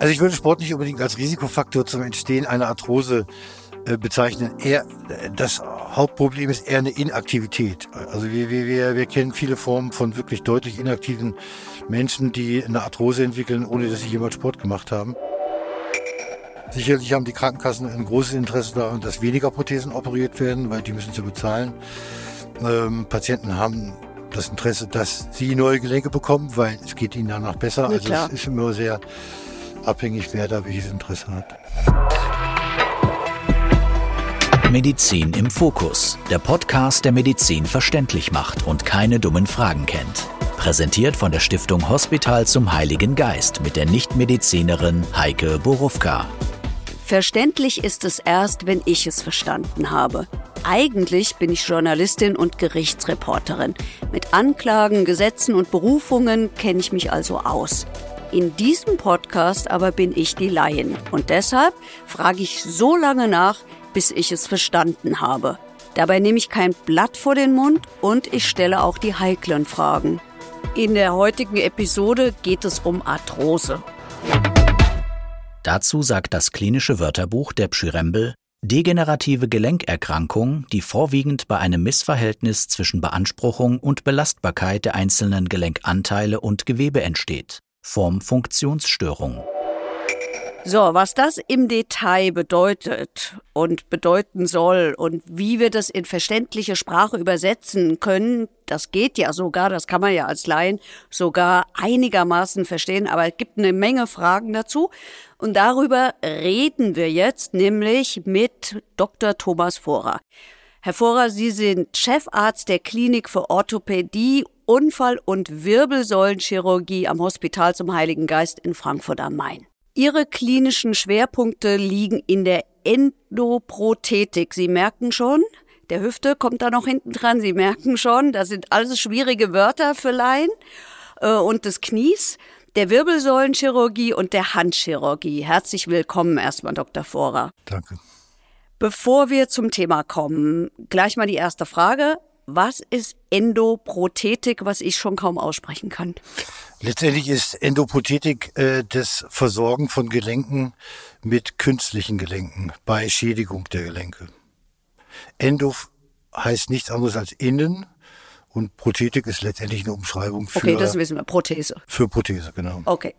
Also ich würde Sport nicht unbedingt als Risikofaktor zum Entstehen einer Arthrose äh, bezeichnen. Eher, das Hauptproblem ist eher eine Inaktivität. Also wir, wir, wir, wir kennen viele Formen von wirklich deutlich inaktiven Menschen, die eine Arthrose entwickeln, ohne dass sie jemals Sport gemacht haben. Sicherlich haben die Krankenkassen ein großes Interesse daran, dass weniger Prothesen operiert werden, weil die müssen sie bezahlen. Ähm, Patienten haben das Interesse, dass sie neue Gelenke bekommen, weil es geht ihnen danach besser. Ja, also es ist immer sehr abhängig, wer da welches Interesse hat. Medizin im Fokus, der Podcast, der Medizin verständlich macht und keine dummen Fragen kennt. Präsentiert von der Stiftung Hospital zum Heiligen Geist mit der Nichtmedizinerin Heike Borufka. Verständlich ist es erst, wenn ich es verstanden habe. Eigentlich bin ich Journalistin und Gerichtsreporterin. Mit Anklagen, Gesetzen und Berufungen kenne ich mich also aus. In diesem Podcast aber bin ich die Laien. Und deshalb frage ich so lange nach, bis ich es verstanden habe. Dabei nehme ich kein Blatt vor den Mund und ich stelle auch die heiklen Fragen. In der heutigen Episode geht es um Arthrose. Dazu sagt das klinische Wörterbuch der Pschyrembel degenerative Gelenkerkrankung, die vorwiegend bei einem Missverhältnis zwischen Beanspruchung und Belastbarkeit der einzelnen Gelenkanteile und Gewebe entsteht. Form Funktionsstörung. So, was das im Detail bedeutet und bedeuten soll und wie wir das in verständliche Sprache übersetzen können, das geht ja sogar, das kann man ja als Laien sogar einigermaßen verstehen, aber es gibt eine Menge Fragen dazu. Und darüber reden wir jetzt nämlich mit Dr. Thomas Vorer. Herr Vorer, Sie sind Chefarzt der Klinik für Orthopädie, Unfall- und Wirbelsäulenchirurgie am Hospital zum Heiligen Geist in Frankfurt am Main. Ihre klinischen Schwerpunkte liegen in der Endoprothetik. Sie merken schon, der Hüfte kommt da noch hinten dran. Sie merken schon, das sind alles schwierige Wörter für Laien. Äh, und des Knies, der Wirbelsäulenchirurgie und der Handchirurgie. Herzlich willkommen erstmal, Dr. Vorer. Danke. Bevor wir zum Thema kommen, gleich mal die erste Frage. Was ist Endoprothetik, was ich schon kaum aussprechen kann? Letztendlich ist Endoprothetik äh, das Versorgen von Gelenken mit künstlichen Gelenken bei Schädigung der Gelenke. Endo heißt nichts anderes als innen und Prothetik ist letztendlich eine Umschreibung für, Okay, das wissen wir. Prothese. für Prothese, genau. Okay.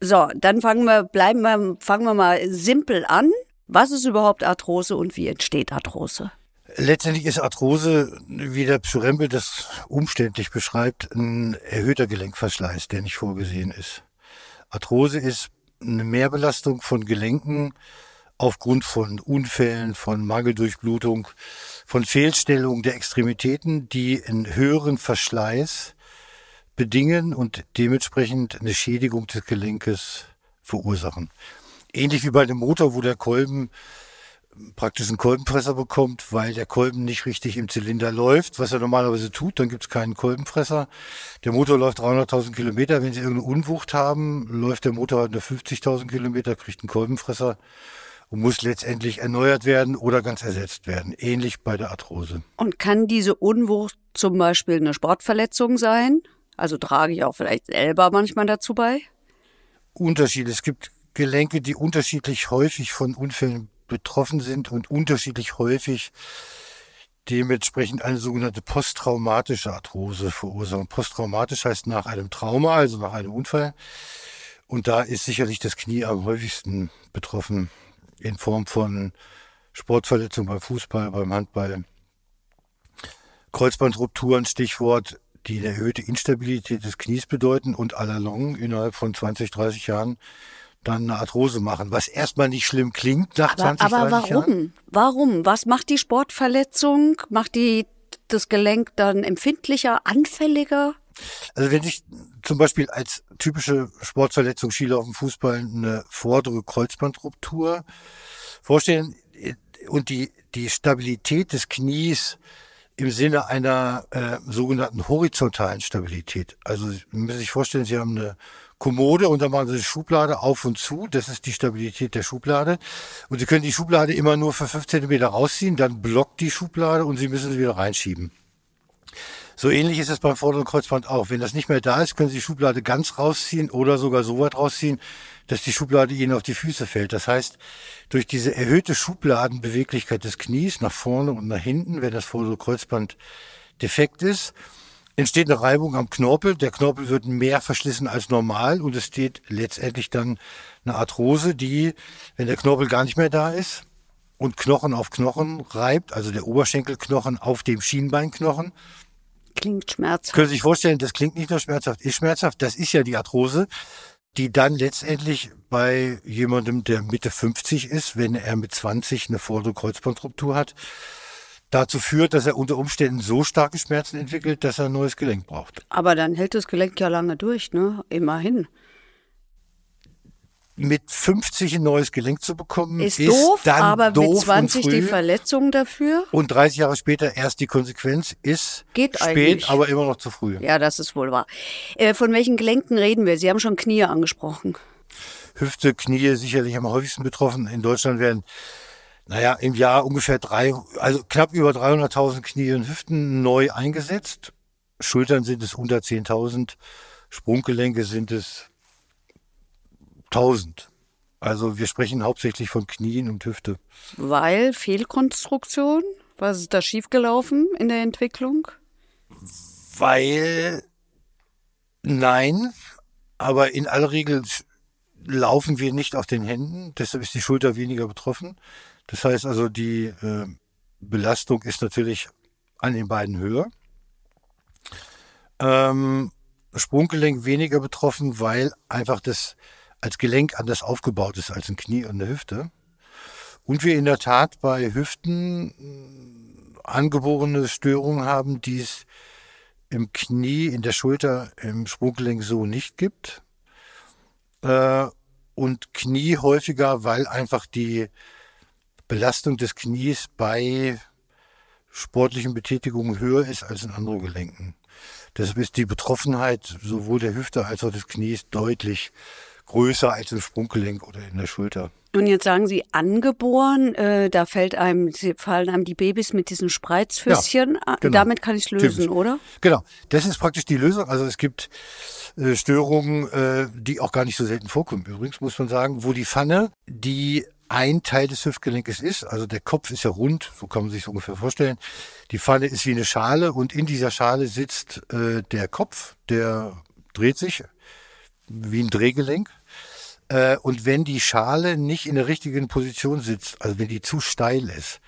So, dann fangen wir, bleiben wir, fangen wir mal simpel an. Was ist überhaupt Arthrose und wie entsteht Arthrose? Letztendlich ist Arthrose, wie der Pschyrembel das umständlich beschreibt, ein erhöhter Gelenkverschleiß, der nicht vorgesehen ist. Arthrose ist eine Mehrbelastung von Gelenken aufgrund von Unfällen, von Mangeldurchblutung, von Fehlstellung der Extremitäten, die einen höheren Verschleiß bedingen und dementsprechend eine Schädigung des Gelenkes verursachen. Ähnlich wie bei dem Motor, wo der Kolben praktisch einen Kolbenpresser bekommt, weil der Kolben nicht richtig im Zylinder läuft, was er normalerweise tut, dann gibt es keinen Kolbenpresser. Der Motor läuft 300.000 Kilometer. Wenn Sie irgendeine Unwucht haben, läuft der Motor halt nur 50.000 Kilometer, kriegt einen Kolbenpresser und muss letztendlich erneuert werden oder ganz ersetzt werden. Ähnlich bei der Arthrose. Und kann diese Unwucht zum Beispiel eine Sportverletzung sein? Also trage ich auch vielleicht selber manchmal dazu bei? Unterschiede. Es gibt Gelenke, die unterschiedlich häufig von Unfällen betroffen sind und unterschiedlich häufig dementsprechend eine sogenannte posttraumatische Arthrose verursachen. Posttraumatisch heißt nach einem Trauma, also nach einem Unfall. Und da ist sicherlich das Knie am häufigsten betroffen in Form von Sportverletzungen beim Fußball, beim Handball. Kreuzbandrupturen, Stichwort, die eine erhöhte Instabilität des Knies bedeuten und allalong innerhalb von 20, 30 Jahren dann eine Arthrose machen, was erstmal nicht schlimm klingt nach Aber, 20, aber 30 Jahren. warum? Warum? Was macht die Sportverletzung? Macht die das Gelenk dann empfindlicher, anfälliger? Also wenn ich zum Beispiel als typische Sportverletzung Skilaufen, Fußball eine vordere Kreuzbandruptur vorstellen äh, und die, die Stabilität des Knies im Sinne einer äh, sogenannten horizontalen Stabilität. Also Sie müssen sich vorstellen, Sie haben eine Kommode und da machen Sie eine Schublade auf und zu. Das ist die Stabilität der Schublade. Und Sie können die Schublade immer nur für fünf Zentimeter rausziehen, dann blockt die Schublade und Sie müssen sie wieder reinschieben. So ähnlich ist es beim vorderen Kreuzband auch. Wenn das nicht mehr da ist, können Sie die Schublade ganz rausziehen oder sogar so weit rausziehen, dass die Schublade Ihnen auf die Füße fällt. Das heißt, durch diese erhöhte Schubladenbeweglichkeit des Knies nach vorne und nach hinten, wenn das vordere Kreuzband defekt ist, entsteht eine Reibung am Knorpel. Der Knorpel wird mehr verschlissen als normal und es steht letztendlich dann eine Arthrose, die, wenn der Knorpel gar nicht mehr da ist und Knochen auf Knochen reibt, also der Oberschenkelknochen auf dem Schienbeinknochen, Klingt schmerzhaft. können Sie sich vorstellen, das klingt nicht nur schmerzhaft, ist schmerzhaft. Das ist ja die Arthrose, die dann letztendlich bei jemandem, der Mitte 50 ist, wenn er mit 20 eine vordere Kreuzbandruptur hat, dazu führt, dass er unter Umständen so starke Schmerzen entwickelt, dass er ein neues Gelenk braucht. Aber dann hält das Gelenk ja lange durch, ne? Immerhin. Mit 50 ein neues Gelenk zu bekommen, Ist, ist, doof, dann aber doof mit 20 und die. Verletzung dafür? Und 30 Jahre später erst die Konsequenz ist Geht spät, eigentlich. aber immer noch zu früh. Ja, das ist wohl wahr. Äh, von welchen Gelenken reden wir? Sie haben schon Knie angesprochen. Hüfte, Knie sicherlich am häufigsten betroffen. In Deutschland werden, naja, im Jahr ungefähr drei, also knapp über 300.000 Knie und Hüften neu eingesetzt. Schultern sind es unter 10.000, Sprunggelenke sind es 1000. Also wir sprechen hauptsächlich von Knien und Hüfte. Weil Fehlkonstruktion? Was ist da schiefgelaufen in der Entwicklung? Weil, nein, aber in aller Regel laufen wir nicht auf den Händen, deshalb ist die Schulter weniger betroffen. Das heißt also, die äh, Belastung ist natürlich an den beiden höher. Ähm, Sprunggelenk weniger betroffen, weil einfach das als Gelenk anders aufgebaut ist als ein Knie und eine Hüfte. Und wir in der Tat bei Hüften mh, angeborene Störungen haben, die es im Knie, in der Schulter, im Sprunggelenk so nicht gibt. Äh, und Knie häufiger, weil einfach die Belastung des Knies bei sportlichen Betätigungen höher ist als in anderen Gelenken. Deshalb ist die Betroffenheit sowohl der Hüfte als auch des Knies deutlich größer als im Sprunggelenk oder in der Schulter. Und jetzt sagen Sie angeboren, äh, da fällt einem, sie- fallen einem die Babys mit diesen Spreizfüßchen. Ah, genau. Damit kann ich es lösen, Typisch. oder? Genau, das ist praktisch die Lösung. Also es gibt äh, Störungen, äh, die auch gar nicht so selten vorkommen. Übrigens muss man sagen, wo die Pfanne, die ein Teil des Hüftgelenkes ist, also der Kopf ist ja rund, so kann man sich ungefähr vorstellen. Die Pfanne ist wie eine Schale und in dieser Schale sitzt äh, der Kopf, der dreht sich wie ein Drehgelenk. Äh, und wenn die Schale nicht in der richtigen Position sitzt, also wenn die zu steil ist,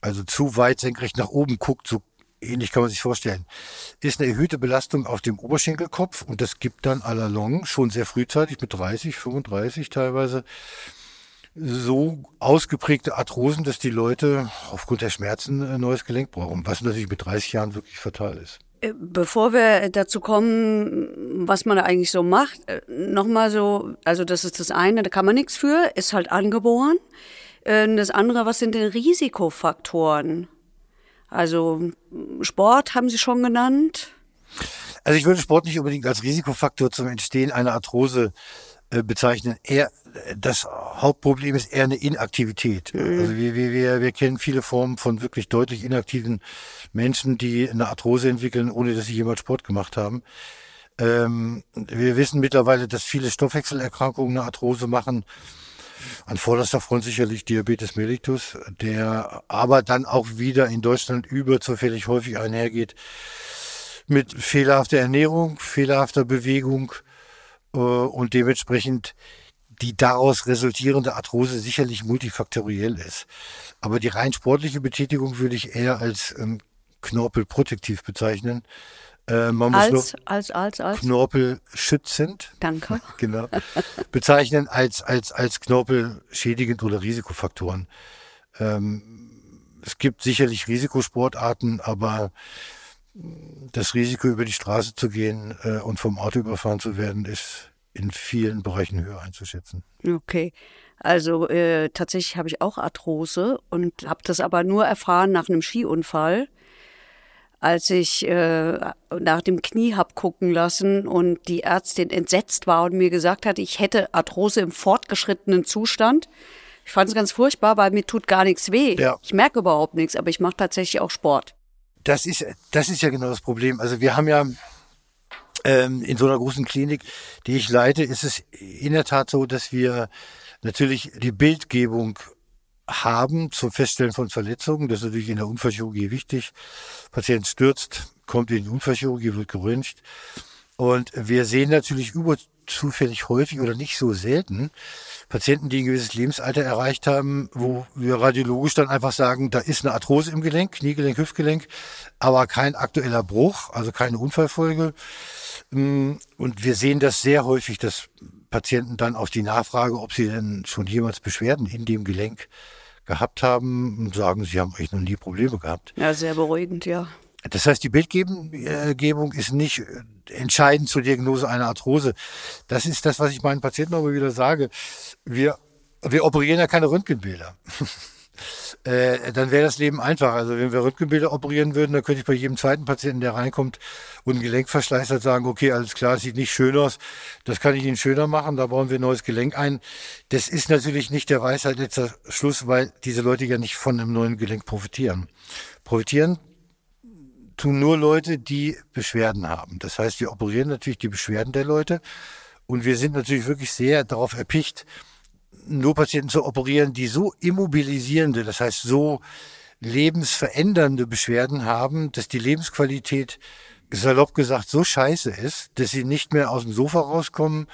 also zu weit senkrecht nach oben guckt, so ähnlich kann man sich vorstellen, ist eine erhöhte Belastung auf dem Oberschenkelkopf und das gibt dann à la longue schon sehr frühzeitig mit 30, 35 teilweise so ausgeprägte Arthrosen, dass die Leute aufgrund der Schmerzen ein neues Gelenk brauchen, was natürlich mit 30 Jahren wirklich fatal ist. Äh, Bevor wir dazu kommen, was man da eigentlich so macht, nochmal so, also das ist das eine, da kann man nichts für, ist halt angeboren. Äh, Das andere, was sind denn Risikofaktoren? Also Sport haben Sie schon genannt. Also ich würde Sport nicht unbedingt als Risikofaktor zum Entstehen einer Arthrose äh, bezeichnen. Eher, das Hauptproblem ist eher eine Inaktivität. Also wir, wir, wir, wir kennen viele Formen von wirklich deutlich inaktiven Menschen, die eine Arthrose entwickeln, ohne dass sie jemals Sport gemacht haben. Ähm, wir wissen mittlerweile, dass viele Stoffwechselerkrankungen eine Arthrose machen. An vorderster Front sicherlich Diabetes mellitus, der aber dann auch wieder in Deutschland überzufällig häufig einhergeht mit fehlerhafter Ernährung, fehlerhafter Bewegung äh, und dementsprechend die daraus resultierende Arthrose sicherlich multifaktoriell ist. Aber die rein sportliche Betätigung würde ich eher als ähm, knorpelprotektiv bezeichnen. Äh, man muss Als, nur als, als, als. knorpelschützend Danke. genau, bezeichnen als, als, als knorpelschädigend oder Risikofaktoren. Ähm, es gibt sicherlich Risikosportarten, aber das Risiko, über die Straße zu gehen äh, und vom Auto überfahren zu werden, ist in vielen Bereichen höher einzuschätzen. Okay. Also äh, tatsächlich habe ich auch Arthrose und habe das aber nur erfahren nach einem Skiunfall, als ich äh, nach dem Knie hab gucken lassen und die Ärztin entsetzt war und mir gesagt hat, ich hätte Arthrose im fortgeschrittenen Zustand. Ich fand es ganz furchtbar, weil mir tut gar nichts weh. Ja. Ich merke überhaupt nichts, aber ich mache tatsächlich auch Sport. Das ist, das ist ja genau das Problem. Also wir haben ja ähm, in so einer großen Klinik, die ich leite, ist es in der Tat so, dass wir natürlich die Bildgebung haben zum Feststellen von Verletzungen. Das ist natürlich in der Unfallchirurgie wichtig. Patient stürzt, kommt in die Unfallchirurgie, wird geröntgt. Und wir sehen natürlich überzufällig häufig oder nicht so selten Patienten, die ein gewisses Lebensalter erreicht haben, wo wir radiologisch dann einfach sagen, da ist eine Arthrose im Gelenk, Kniegelenk, Hüftgelenk, aber kein aktueller Bruch, also keine Unfallfolge. Mm, und wir sehen das sehr häufig, dass Patienten dann auf die Nachfrage, ob sie denn schon jemals Beschwerden in dem Gelenk gehabt haben, sagen, sie haben eigentlich noch nie Probleme gehabt. Ja, sehr beruhigend, ja. Das heißt, die Bildgebung ist nicht entscheidend zur Diagnose einer Arthrose. Das ist das, was ich meinen Patienten immer wieder sage. Wir, wir operieren ja keine Röntgenbilder. äh, dann wäre das Leben einfach. Also wenn wir Röntgenbilder operieren würden, dann könnte ich bei jedem zweiten Patienten, der reinkommt und ein Gelenkverschleiß hat, sagen, okay, alles klar, sieht nicht schön aus, das kann ich Ihnen schöner machen, da bauen wir ein neues Gelenk ein. Das ist natürlich nicht der Weisheit letzter Schluss, weil diese Leute ja nicht von einem neuen Gelenk profitieren. Profitieren tun nur Leute, die Beschwerden haben. Das heißt, wir operieren natürlich die Beschwerden der Leute und wir sind natürlich wirklich sehr darauf erpicht, nur Patienten zu operieren, die so immobilisierende, das heißt so lebensverändernde Beschwerden haben, dass die Lebensqualität salopp gesagt so scheiße ist, dass sie nicht mehr aus dem Sofa rauskommen,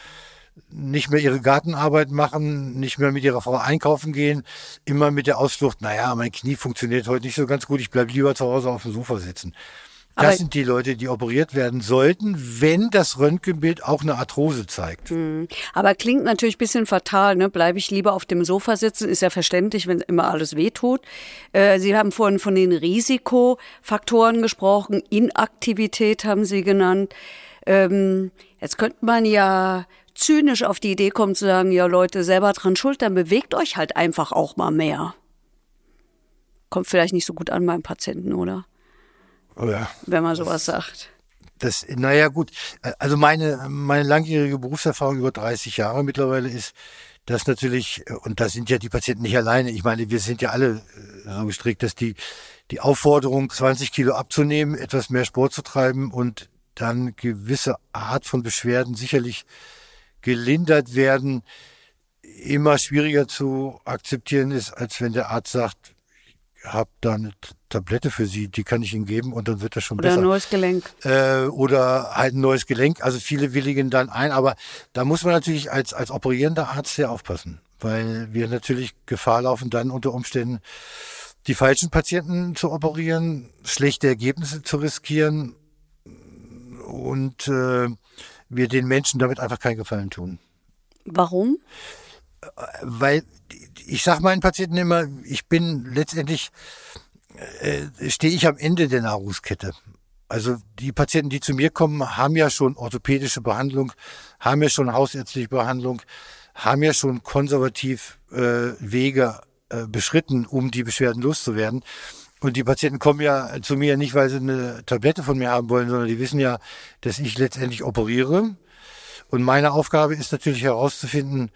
nicht mehr ihre Gartenarbeit machen, nicht mehr mit ihrer Frau einkaufen gehen, immer mit der Ausflucht, naja, mein Knie funktioniert heute nicht so ganz gut, ich bleib lieber zu Hause auf dem Sofa sitzen. Das Aber sind die Leute, die operiert werden sollten, wenn das Röntgenbild auch eine Arthrose zeigt. Mhm. Aber klingt natürlich bisschen fatal, ne? Bleibe ich lieber auf dem Sofa sitzen, ist ja verständlich, wenn immer alles wehtut. Äh, Sie haben vorhin von den Risikofaktoren gesprochen, Inaktivität haben Sie genannt. Ähm, jetzt könnte man ja zynisch auf die Idee kommt zu sagen, ja Leute, selber dran schuld, dann bewegt euch halt einfach auch mal mehr. Kommt vielleicht nicht so gut an beim Patienten, oder? Oh ja. Wenn man sowas sagt. Das, naja, gut. Also meine, meine langjährige Berufserfahrung über 30 Jahre mittlerweile ist, dass natürlich, und da sind ja die Patienten nicht alleine, ich meine, wir sind ja alle äh, so gestrickt, dass die, die Aufforderung, 20 Kilo abzunehmen, etwas mehr Sport zu treiben und dann gewisse Art von Beschwerden sicherlich gelindert werden, immer schwieriger zu akzeptieren ist, als wenn der Arzt sagt, ich habe da eine Tablette für Sie, die kann ich Ihnen geben und dann wird das schon oder besser. Oder ein neues Gelenk. Äh, oder halt ein neues Gelenk. Also viele willigen dann ein, aber da muss man natürlich als, als operierender Arzt sehr aufpassen, weil wir natürlich Gefahr laufen, dann unter Umständen die falschen Patienten zu operieren, schlechte Ergebnisse zu riskieren und äh, wir den Menschen damit einfach keinen Gefallen tun. Warum? Weil ich sage meinen Patienten immer, ich bin letztendlich, äh, stehe ich am Ende der Nahrungskette. Also die Patienten, die zu mir kommen, haben ja schon orthopädische Behandlung, haben ja schon hausärztliche Behandlung, haben ja schon konservativ äh, Wege äh, beschritten, um die Beschwerden loszuwerden. Und die Patienten kommen ja zu mir nicht, weil sie eine Tablette von mir haben wollen, sondern die wissen ja, dass ich letztendlich operiere. Und meine Aufgabe ist natürlich herauszufinden,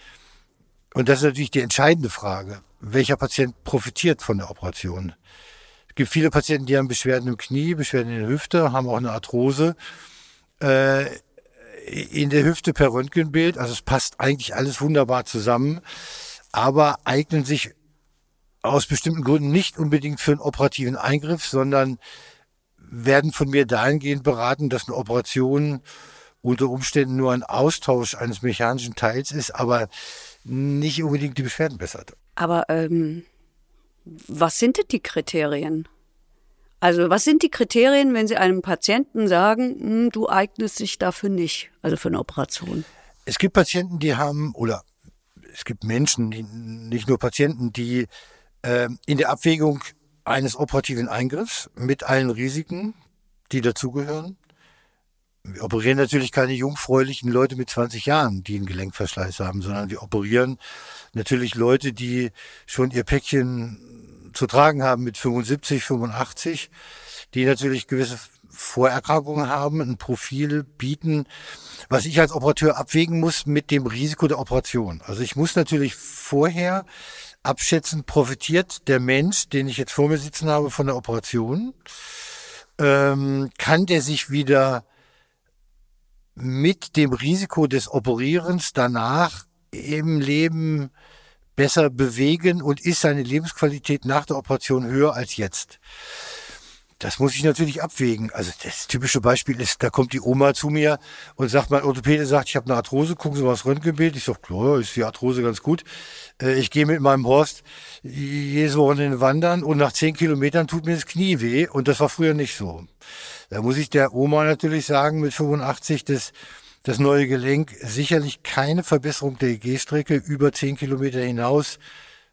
und das ist natürlich die entscheidende Frage, welcher Patient profitiert von der Operation. Es gibt viele Patienten, die haben Beschwerden im Knie, Beschwerden in der Hüfte, haben auch eine Arthrose. Äh, in der Hüfte per Röntgenbild, also es passt eigentlich alles wunderbar zusammen, aber eignen sich aus bestimmten Gründen nicht unbedingt für einen operativen Eingriff, sondern werden von mir dahingehend beraten, dass eine Operation unter Umständen nur ein Austausch eines mechanischen Teils ist, aber nicht unbedingt die Beschwerden bessert. Aber ähm, was sind denn die Kriterien? Also was sind die Kriterien, wenn Sie einem Patienten sagen, hm, du eignest dich dafür nicht, also für eine Operation? Es gibt Patienten, die haben, oder es gibt Menschen, die, nicht nur Patienten, die in der Abwägung eines operativen Eingriffs mit allen Risiken, die dazugehören. Wir operieren natürlich keine jungfräulichen Leute mit 20 Jahren, die einen Gelenkverschleiß haben, sondern wir operieren natürlich Leute, die schon ihr Päckchen zu tragen haben mit 75, 85, die natürlich gewisse Vorerkrankungen haben, ein Profil bieten, was ich als Operateur abwägen muss mit dem Risiko der Operation. Also ich muss natürlich vorher abschätzen, profitiert der Mensch, den ich jetzt vor mir sitzen habe, von der Operation? ähm, kann der sich wieder mit dem Risiko des Operierens danach im Leben besser bewegen und ist seine Lebensqualität nach der Operation höher als jetzt. Das muss ich natürlich abwägen. Also das typische Beispiel ist, da kommt die Oma zu mir und sagt, mein Orthopäde sagt, ich habe eine Arthrose, gucken Sie mal das Röntgenbild. Ich sage, klar, ist die Arthrose ganz gut. Äh, ich gehe mit meinem Horst jedes Wochenende wandern und nach zehn Kilometern tut mir das Knie weh und das war früher nicht so. Da muss ich der Oma natürlich sagen, mit 85, dass das neue Gelenk sicherlich keine Verbesserung der Gehstrecke über zehn Kilometer hinaus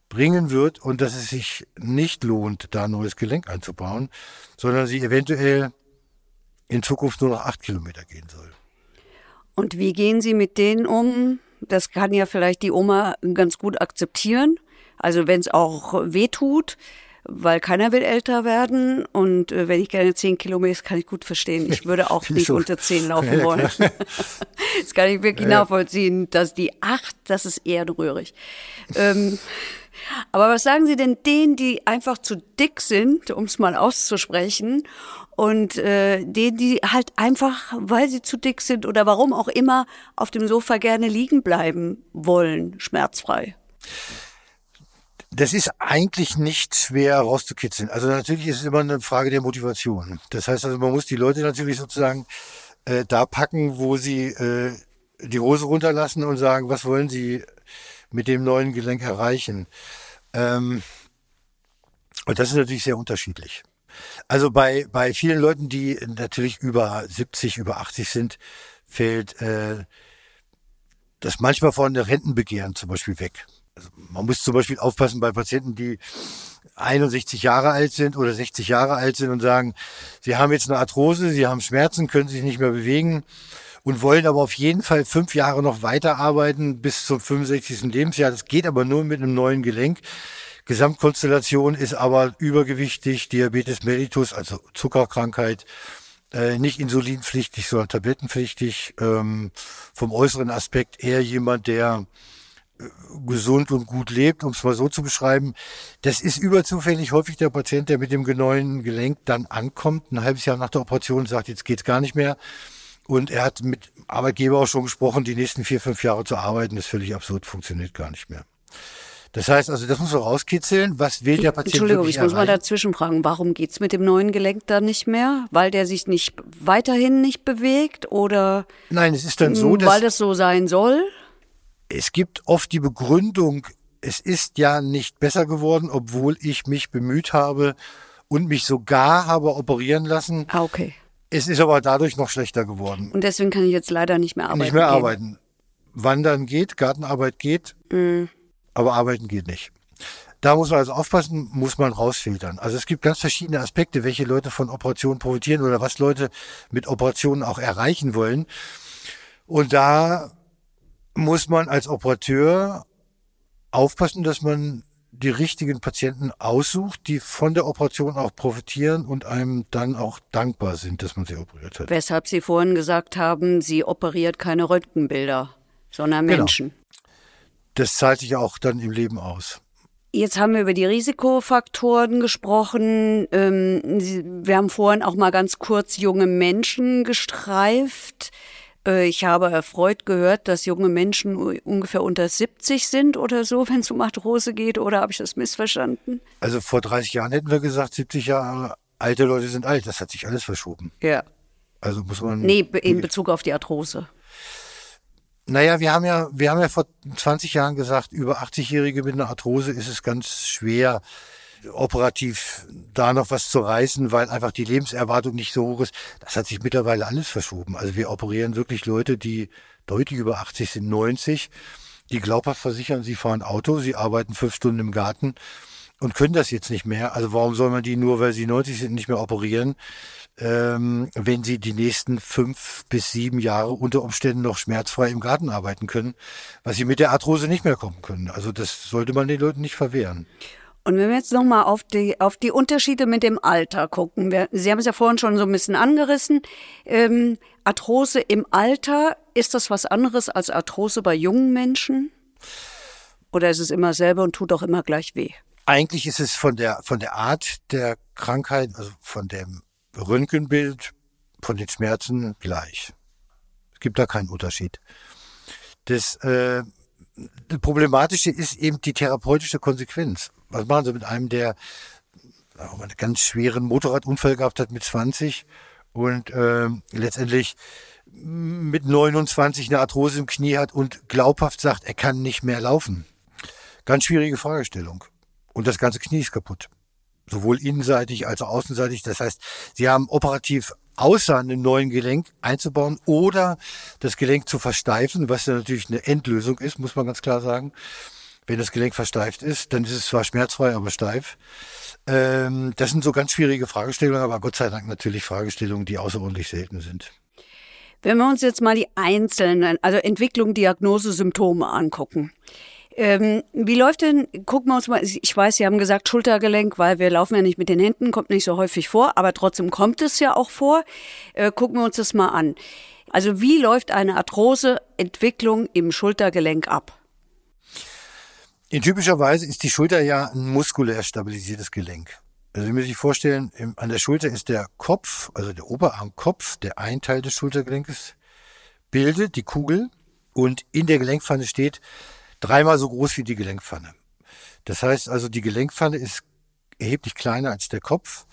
bringen wird und dass es sich nicht lohnt, da ein neues Gelenk einzubauen, sondern sie eventuell in Zukunft nur noch acht Kilometer gehen soll. Und wie gehen Sie mit denen um? Das kann ja vielleicht die Oma ganz gut akzeptieren. Also wenn es auch weh tut, weil keiner will älter werden. Und äh, wenn ich gerne zehn Kilometer, kann ich gut verstehen. Ich würde auch nicht so. unter zehn laufen wollen. das kann ich wirklich ja. nachvollziehen, dass die acht, das ist eher rührig. ähm, aber was sagen Sie denn denen, die einfach zu dick sind, um es mal auszusprechen, und äh, denen, die halt einfach, weil sie zu dick sind oder warum auch immer, auf dem Sofa gerne liegen bleiben wollen, schmerzfrei? Das ist eigentlich nicht schwer rauszukitzeln. Also natürlich ist es immer eine Frage der Motivation. Das heißt also, man muss die Leute natürlich sozusagen äh, da packen, wo sie äh, die Hose runterlassen und sagen, was wollen sie mit dem neuen Gelenk erreichen. Ähm, und das ist natürlich sehr unterschiedlich. Also bei, bei vielen Leuten, die natürlich über 70, über 80 sind, fällt äh, das manchmal von der Rentenbegehren zum Beispiel weg. Also man muss zum Beispiel aufpassen bei Patienten, die 61 Jahre alt sind oder 60 Jahre alt sind und sagen, sie haben jetzt eine Arthrose, sie haben Schmerzen, können sich nicht mehr bewegen und wollen aber auf jeden Fall fünf Jahre noch weiterarbeiten bis zum 65. Lebensjahr. Das geht aber nur mit einem neuen Gelenk. Gesamtkonstellation ist aber übergewichtig, Diabetes mellitus, also Zuckerkrankheit, äh, nicht insulinpflichtig, sondern tablettenpflichtig. Ähm, vom äußeren Aspekt eher jemand, der gesund und gut lebt, um es mal so zu beschreiben. Das ist überzufällig häufig der Patient, der mit dem neuen Gelenk dann ankommt, ein halbes Jahr nach der Operation sagt, jetzt geht's gar nicht mehr. Und er hat mit Arbeitgeber auch schon gesprochen, die nächsten vier, fünf Jahre zu arbeiten, ist völlig absurd, funktioniert gar nicht mehr. Das heißt also, das muss man rauskitzeln. Was will der Patient Entschuldigung, ich muss mal dazwischen fragen. Warum geht's mit dem neuen Gelenk dann nicht mehr? Weil der sich nicht weiterhin nicht bewegt oder? Nein, es ist dann so, dass. Weil das so sein soll? Es gibt oft die Begründung, es ist ja nicht besser geworden, obwohl ich mich bemüht habe und mich sogar habe operieren lassen. Ah, okay. Es ist aber dadurch noch schlechter geworden. Und deswegen kann ich jetzt leider nicht mehr arbeiten. Nicht mehr gehen. arbeiten. Wandern geht, Gartenarbeit geht, mm. aber arbeiten geht nicht. Da muss man also aufpassen, muss man rausfiltern. Also es gibt ganz verschiedene Aspekte, welche Leute von Operationen profitieren oder was Leute mit Operationen auch erreichen wollen. Und da muss man als Operateur aufpassen, dass man die richtigen Patienten aussucht, die von der Operation auch profitieren und einem dann auch dankbar sind, dass man sie operiert hat. Weshalb Sie vorhin gesagt haben, sie operiert keine Röntgenbilder, sondern genau. Menschen. Genau. Das zahlt sich auch dann im Leben aus. Jetzt haben wir über die Risikofaktoren gesprochen. Ähm, wir haben vorhin auch mal ganz kurz junge Menschen gestreift. Äh, ich habe erfreut gehört, dass junge Menschen ungefähr unter 70 sind oder so, wenn es um Arthrose geht, oder habe ich das missverstanden? Also vor 30 Jahren hätten wir gesagt, 70 Jahre alte Leute sind alt. Das hat sich alles verschoben. Ja. Also muss man. Nee, in Bezug auf die Arthrose. Naja, wir haben ja, wir haben ja vor 20 Jahren gesagt, über 80-Jährige mit einer Arthrose ist es ganz schwer, operativ da noch was zu reißen, weil einfach die Lebenserwartung nicht so hoch ist. Das hat sich mittlerweile alles verschoben. Also wir operieren wirklich Leute, die deutlich über 80 sind, 90, die glaubhaft versichern, sie fahren Auto, sie arbeiten fünf Stunden im Garten und können das jetzt nicht mehr. Also warum soll man die nur, weil sie 90 sind, nicht mehr operieren, ähm, wenn sie die nächsten fünf bis sieben Jahre unter Umständen noch schmerzfrei im Garten arbeiten können, was sie mit der Arthrose nicht mehr kommen können. Also das sollte man den Leuten nicht verwehren. Und wenn wir jetzt nochmal auf die, auf die Unterschiede mit dem Alter gucken. Wir, Sie haben es ja vorhin schon so ein bisschen angerissen. Ähm, Arthrose im Alter, ist das was anderes als Arthrose bei jungen Menschen? Oder ist es immer selber und tut auch immer gleich weh? Eigentlich ist es von der, von der Art der Krankheit, also von dem Röntgenbild von den Schmerzen gleich. Es gibt da keinen Unterschied. Das, äh, das Problematische ist eben die therapeutische Konsequenz. Was machen Sie mit einem, der einen ganz schweren Motorradunfall gehabt hat mit 20 und äh, letztendlich mit 29 eine Arthrose im Knie hat und glaubhaft sagt, er kann nicht mehr laufen. Ganz schwierige Fragestellung. Und das ganze Knie ist kaputt. Sowohl innenseitig als auch außenseitig. Das heißt, sie haben operativ außer einem neuen Gelenk einzubauen oder das Gelenk zu versteifen, was ja natürlich eine Endlösung ist, muss man ganz klar sagen. Wenn das Gelenk versteift ist, dann ist es zwar schmerzfrei, aber steif. Ähm, das sind so ganz schwierige Fragestellungen, aber Gott sei Dank natürlich Fragestellungen, die außerordentlich selten sind. Wenn wir uns jetzt mal die einzelnen, also Entwicklung, Diagnose, Symptome angucken. Ähm, wie läuft denn, gucken wir uns mal, ich weiß, Sie haben gesagt Schultergelenk, weil wir laufen ja nicht mit den Händen, kommt nicht so häufig vor, aber trotzdem kommt es ja auch vor. Äh, gucken wir uns das mal an. Also wie läuft eine Arthrose-Entwicklung im Schultergelenk ab? In typischer Weise ist die Schulter ja ein muskulär stabilisiertes Gelenk. Also Sie müssen sich vorstellen, an der Schulter ist der Kopf, also der Oberarmkopf, der ein Teil des Schultergelenkes bildet, die Kugel, und in der Gelenkpfanne steht dreimal so groß wie die Gelenkpfanne. Das heißt also, die Gelenkpfanne ist erheblich kleiner als der Kopf.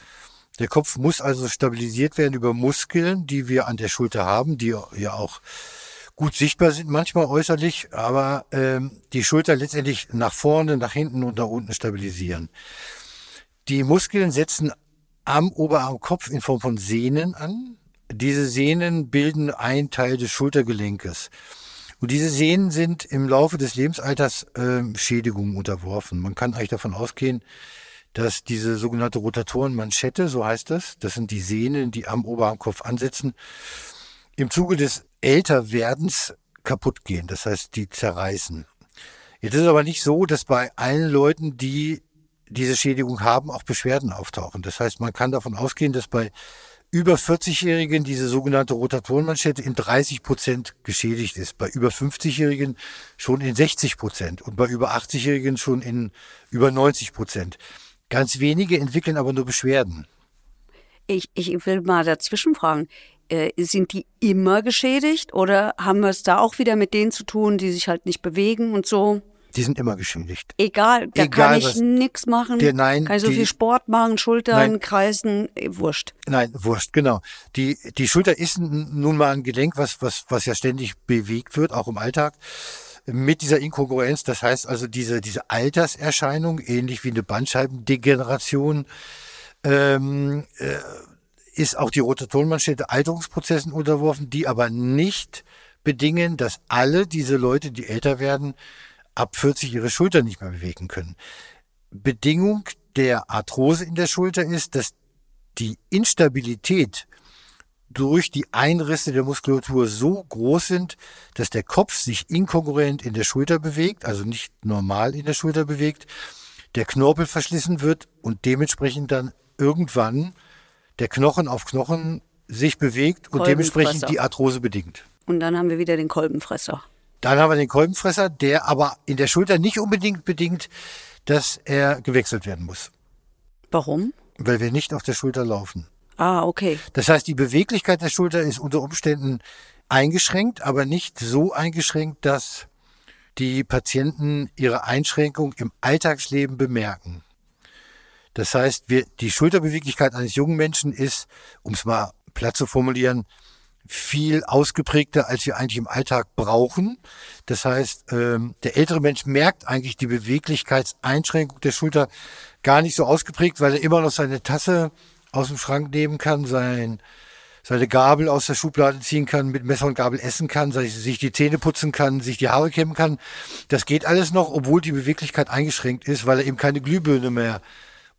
Der Kopf muss also stabilisiert werden über Muskeln, die wir an der Schulter haben, die ja auch gut sichtbar sind, manchmal äußerlich, aber ähm, die Schulter letztendlich nach vorne, nach hinten und nach unten stabilisieren. Die Muskeln setzen am Oberarmkopf in Form von Sehnen an. Diese Sehnen bilden ein Teil des Schultergelenkes. Und diese Sehnen sind im Laufe des Lebensalters äh, Schädigungen unterworfen. Man kann eigentlich davon ausgehen, dass diese sogenannte Rotatorenmanschette, so heißt das, das sind die Sehnen, die am Oberarmkopf ansetzen, im Zuge des Älterwerdens kaputt gehen. Das heißt, die zerreißen. Jetzt ist es aber nicht so, dass bei allen Leuten, die diese Schädigung haben, auch Beschwerden auftauchen. Das heißt, man kann davon ausgehen, dass bei über 40-Jährigen diese sogenannte Rotatorenmanschette in 30 Prozent geschädigt ist, bei über 50-Jährigen schon in 60 Prozent und bei über 80-Jährigen schon in über 90 Prozent. Ganz wenige entwickeln aber nur Beschwerden. Ich, ich will mal dazwischen fragen, äh, sind die immer geschädigt oder haben wir es da auch wieder mit denen zu tun, die sich halt nicht bewegen und so? Die sind immer geschädigt. Egal, da Egal, kann ich nichts machen. Der, nein, kann ich so die, viel Sport machen, Schultern, nein, kreisen, eh, wurscht. Nein, wurscht, genau. Die, die Schulter ist nun mal ein Gelenk, was, was, was ja ständig bewegt wird, auch im Alltag. Mit dieser Inkongruenz, das heißt also diese, diese Alterserscheinung, ähnlich wie eine Bandscheibendegeneration, ähm, äh, ist auch die Rotatorenmanschette Alterungsprozessen unterworfen, die aber nicht bedingen, dass alle diese Leute, die älter werden, ab 40 ihre Schulter nicht mehr bewegen können. Bedingung der Arthrose in der Schulter ist, dass die Instabilität durch die Einrisse der Muskulatur so groß sind, dass der Kopf sich inkongruent in der Schulter bewegt, also nicht normal in der Schulter bewegt, der Knorpel verschlissen wird und dementsprechend dann irgendwann der Knochen auf Knochen sich bewegt und dementsprechend die Arthrose bedingt. Und dann haben wir wieder den Kolbenfresser. Dann haben wir den Kolbenfresser, der aber in der Schulter nicht unbedingt bedingt, dass er gewechselt werden muss. Warum? Weil wir nicht auf der Schulter laufen. Ah, okay. Das heißt, die Beweglichkeit der Schulter ist unter Umständen eingeschränkt, aber nicht so eingeschränkt, dass die Patienten ihre Einschränkung im Alltagsleben bemerken. Das heißt, wir, die Schulterbeweglichkeit eines jungen Menschen ist, um es mal platt zu formulieren, viel ausgeprägter, als wir eigentlich im Alltag brauchen. Das heißt, ähm, der ältere Mensch merkt eigentlich die Beweglichkeitseinschränkung der Schulter gar nicht so ausgeprägt, weil er immer noch seine Tasse aus dem Schrank nehmen kann, sein, seine Gabel aus der Schublade ziehen kann, mit Messer und Gabel essen kann, sich die Zähne putzen kann, sich die Haare kämmen kann. Das geht alles noch, obwohl die Beweglichkeit eingeschränkt ist, weil er eben keine Glühbirne mehr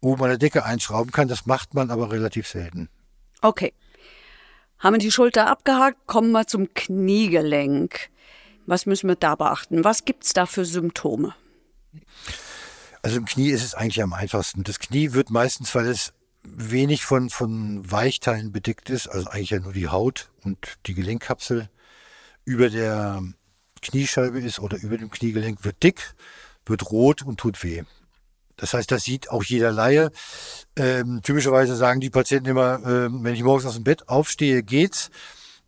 oben an der Decke einschrauben kann. Das macht man aber relativ selten. Okay. Haben wir die Schulter abgehakt, kommen wir zum Kniegelenk. Was müssen wir da beachten? Was gibt es da für Symptome? Also im Knie ist es eigentlich am einfachsten. Das Knie wird meistens, weil es wenig von, von Weichteilen bedeckt ist, also eigentlich ja nur die Haut und die Gelenkkapsel über der Kniescheibe ist oder über dem Kniegelenk, wird dick, wird rot und tut weh. Das heißt, das sieht auch jeder Laie. Ähm, typischerweise sagen die Patienten immer, äh, wenn ich morgens aus dem Bett aufstehe, geht's.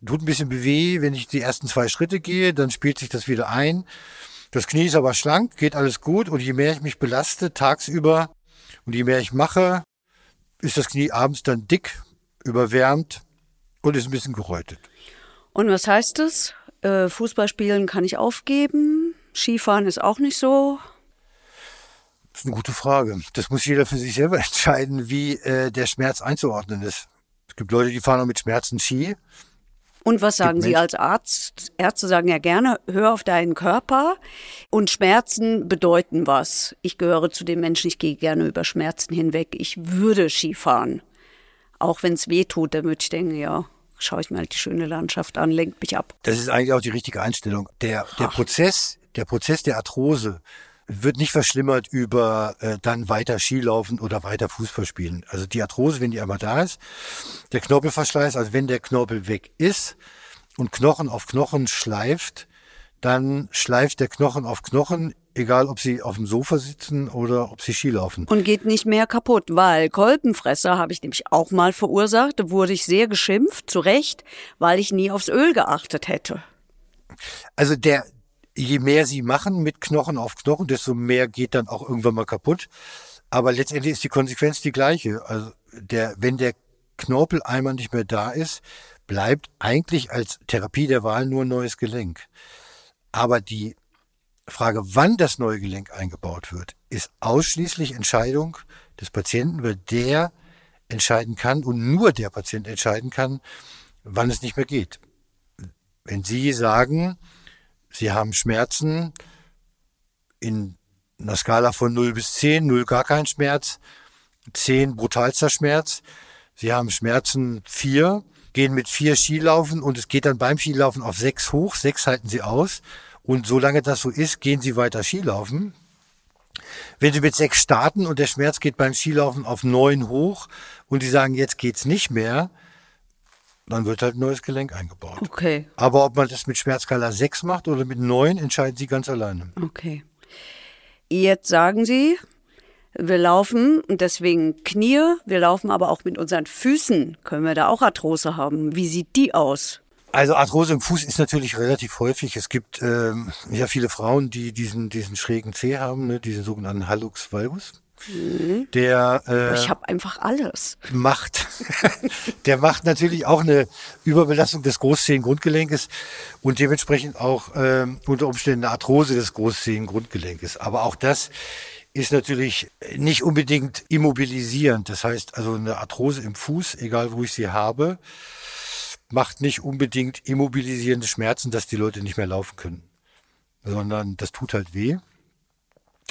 Tut ein bisschen weh, wenn ich die ersten zwei Schritte gehe, dann spielt sich das wieder ein. Das Knie ist aber schlank, geht alles gut und je mehr ich mich belaste tagsüber und je mehr ich mache, ist das Knie abends dann dick, überwärmt und ist ein bisschen gerötet. Und was heißt das? Äh, Fußballspielen kann ich aufgeben, Skifahren ist auch nicht so. Das ist eine gute Frage. Das muss jeder für sich selber entscheiden, wie äh, der Schmerz einzuordnen ist. Es gibt Leute, die fahren auch mit Schmerzen Ski. Und was sagen Sie als Arzt? Ärzte sagen ja gerne, hör auf deinen Körper. Und Schmerzen bedeuten was. Ich gehöre zu den Menschen, ich gehe gerne über Schmerzen hinweg. Ich würde Skifahren. Auch wenn es weh tut, dann würde ich denken, ja, schaue ich mir halt die schöne Landschaft an, lenkt mich ab. Das ist eigentlich auch die richtige Einstellung. Der, der Prozess, der Prozess der Arthrose wird nicht verschlimmert über äh, dann weiter Skilaufen oder weiter Fußball spielen. Also die Arthrose, wenn die einmal da ist, der Knorpelverschleiß, also wenn der Knorpel weg ist und Knochen auf Knochen schleift, dann schleift der Knochen auf Knochen, egal ob sie auf dem Sofa sitzen oder ob sie Skilaufen. Und geht nicht mehr kaputt, weil Kolbenfresser habe ich nämlich auch mal verursacht, da wurde ich sehr geschimpft, zu Recht, weil ich nie aufs Öl geachtet hätte. Also der, je mehr sie machen mit Knochen auf Knochen, desto mehr geht dann auch irgendwann mal kaputt. Aber letztendlich ist die Konsequenz die gleiche. Also der, wenn der Knorpel einmal nicht mehr da ist, bleibt eigentlich als Therapie der Wahl nur ein neues Gelenk. Aber die Frage, wann das neue Gelenk eingebaut wird, ist ausschließlich Entscheidung des Patienten, weil der entscheiden kann und nur der Patient entscheiden kann, wann es nicht mehr geht. Wenn Sie sagen, Sie haben Schmerzen in einer Skala von 0 bis 10, 0 gar kein Schmerz, 10 brutalster Schmerz. Sie haben Schmerzen 4, gehen mit 4 Skilaufen und es geht dann beim Skilaufen auf 6 hoch, 6 halten Sie aus. Und solange das so ist, gehen Sie weiter Skilaufen. Wenn Sie mit 6 starten und der Schmerz geht beim Skilaufen auf 9 hoch und Sie sagen, jetzt geht's nicht mehr, dann wird halt ein neues Gelenk eingebaut. Okay. Aber ob man das mit Schmerzskala 6 macht oder mit 9, entscheiden Sie ganz alleine. Okay. Jetzt sagen Sie, wir laufen und deswegen Knie, wir laufen aber auch mit unseren Füßen. Können wir da auch Arthrose haben? Wie sieht die aus? Also Arthrose im Fuß ist natürlich relativ häufig. Es gibt ähm, ja viele Frauen, die diesen, diesen schrägen Zeh haben, ne, diesen sogenannten Hallux valgus. Mhm. Der äh, Ich habe einfach alles. macht, der macht natürlich auch eine Überbelastung des Großzehengrundgelenkes und dementsprechend auch ähm, unter Umständen eine Arthrose des Großzehengrundgelenkes. Aber auch das ist natürlich nicht unbedingt immobilisierend. Das heißt also eine Arthrose im Fuß, egal wo ich sie habe, macht nicht unbedingt immobilisierende Schmerzen, dass die Leute nicht mehr laufen können, sondern das tut halt weh.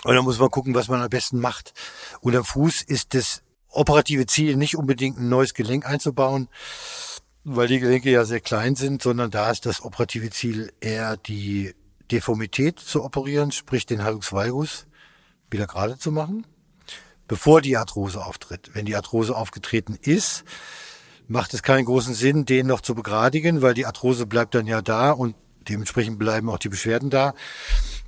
Und dann muss man gucken, was man am besten macht. Und am Fuß ist das operative Ziel nicht unbedingt ein neues Gelenk einzubauen, weil die Gelenke ja sehr klein sind, sondern da ist das operative Ziel eher die Deformität zu operieren, sprich den Hallux valgus wieder gerade zu machen, bevor die Arthrose auftritt. Wenn die Arthrose aufgetreten ist, macht es keinen großen Sinn, den noch zu begradigen, weil die Arthrose bleibt dann ja da und dementsprechend bleiben auch die Beschwerden da.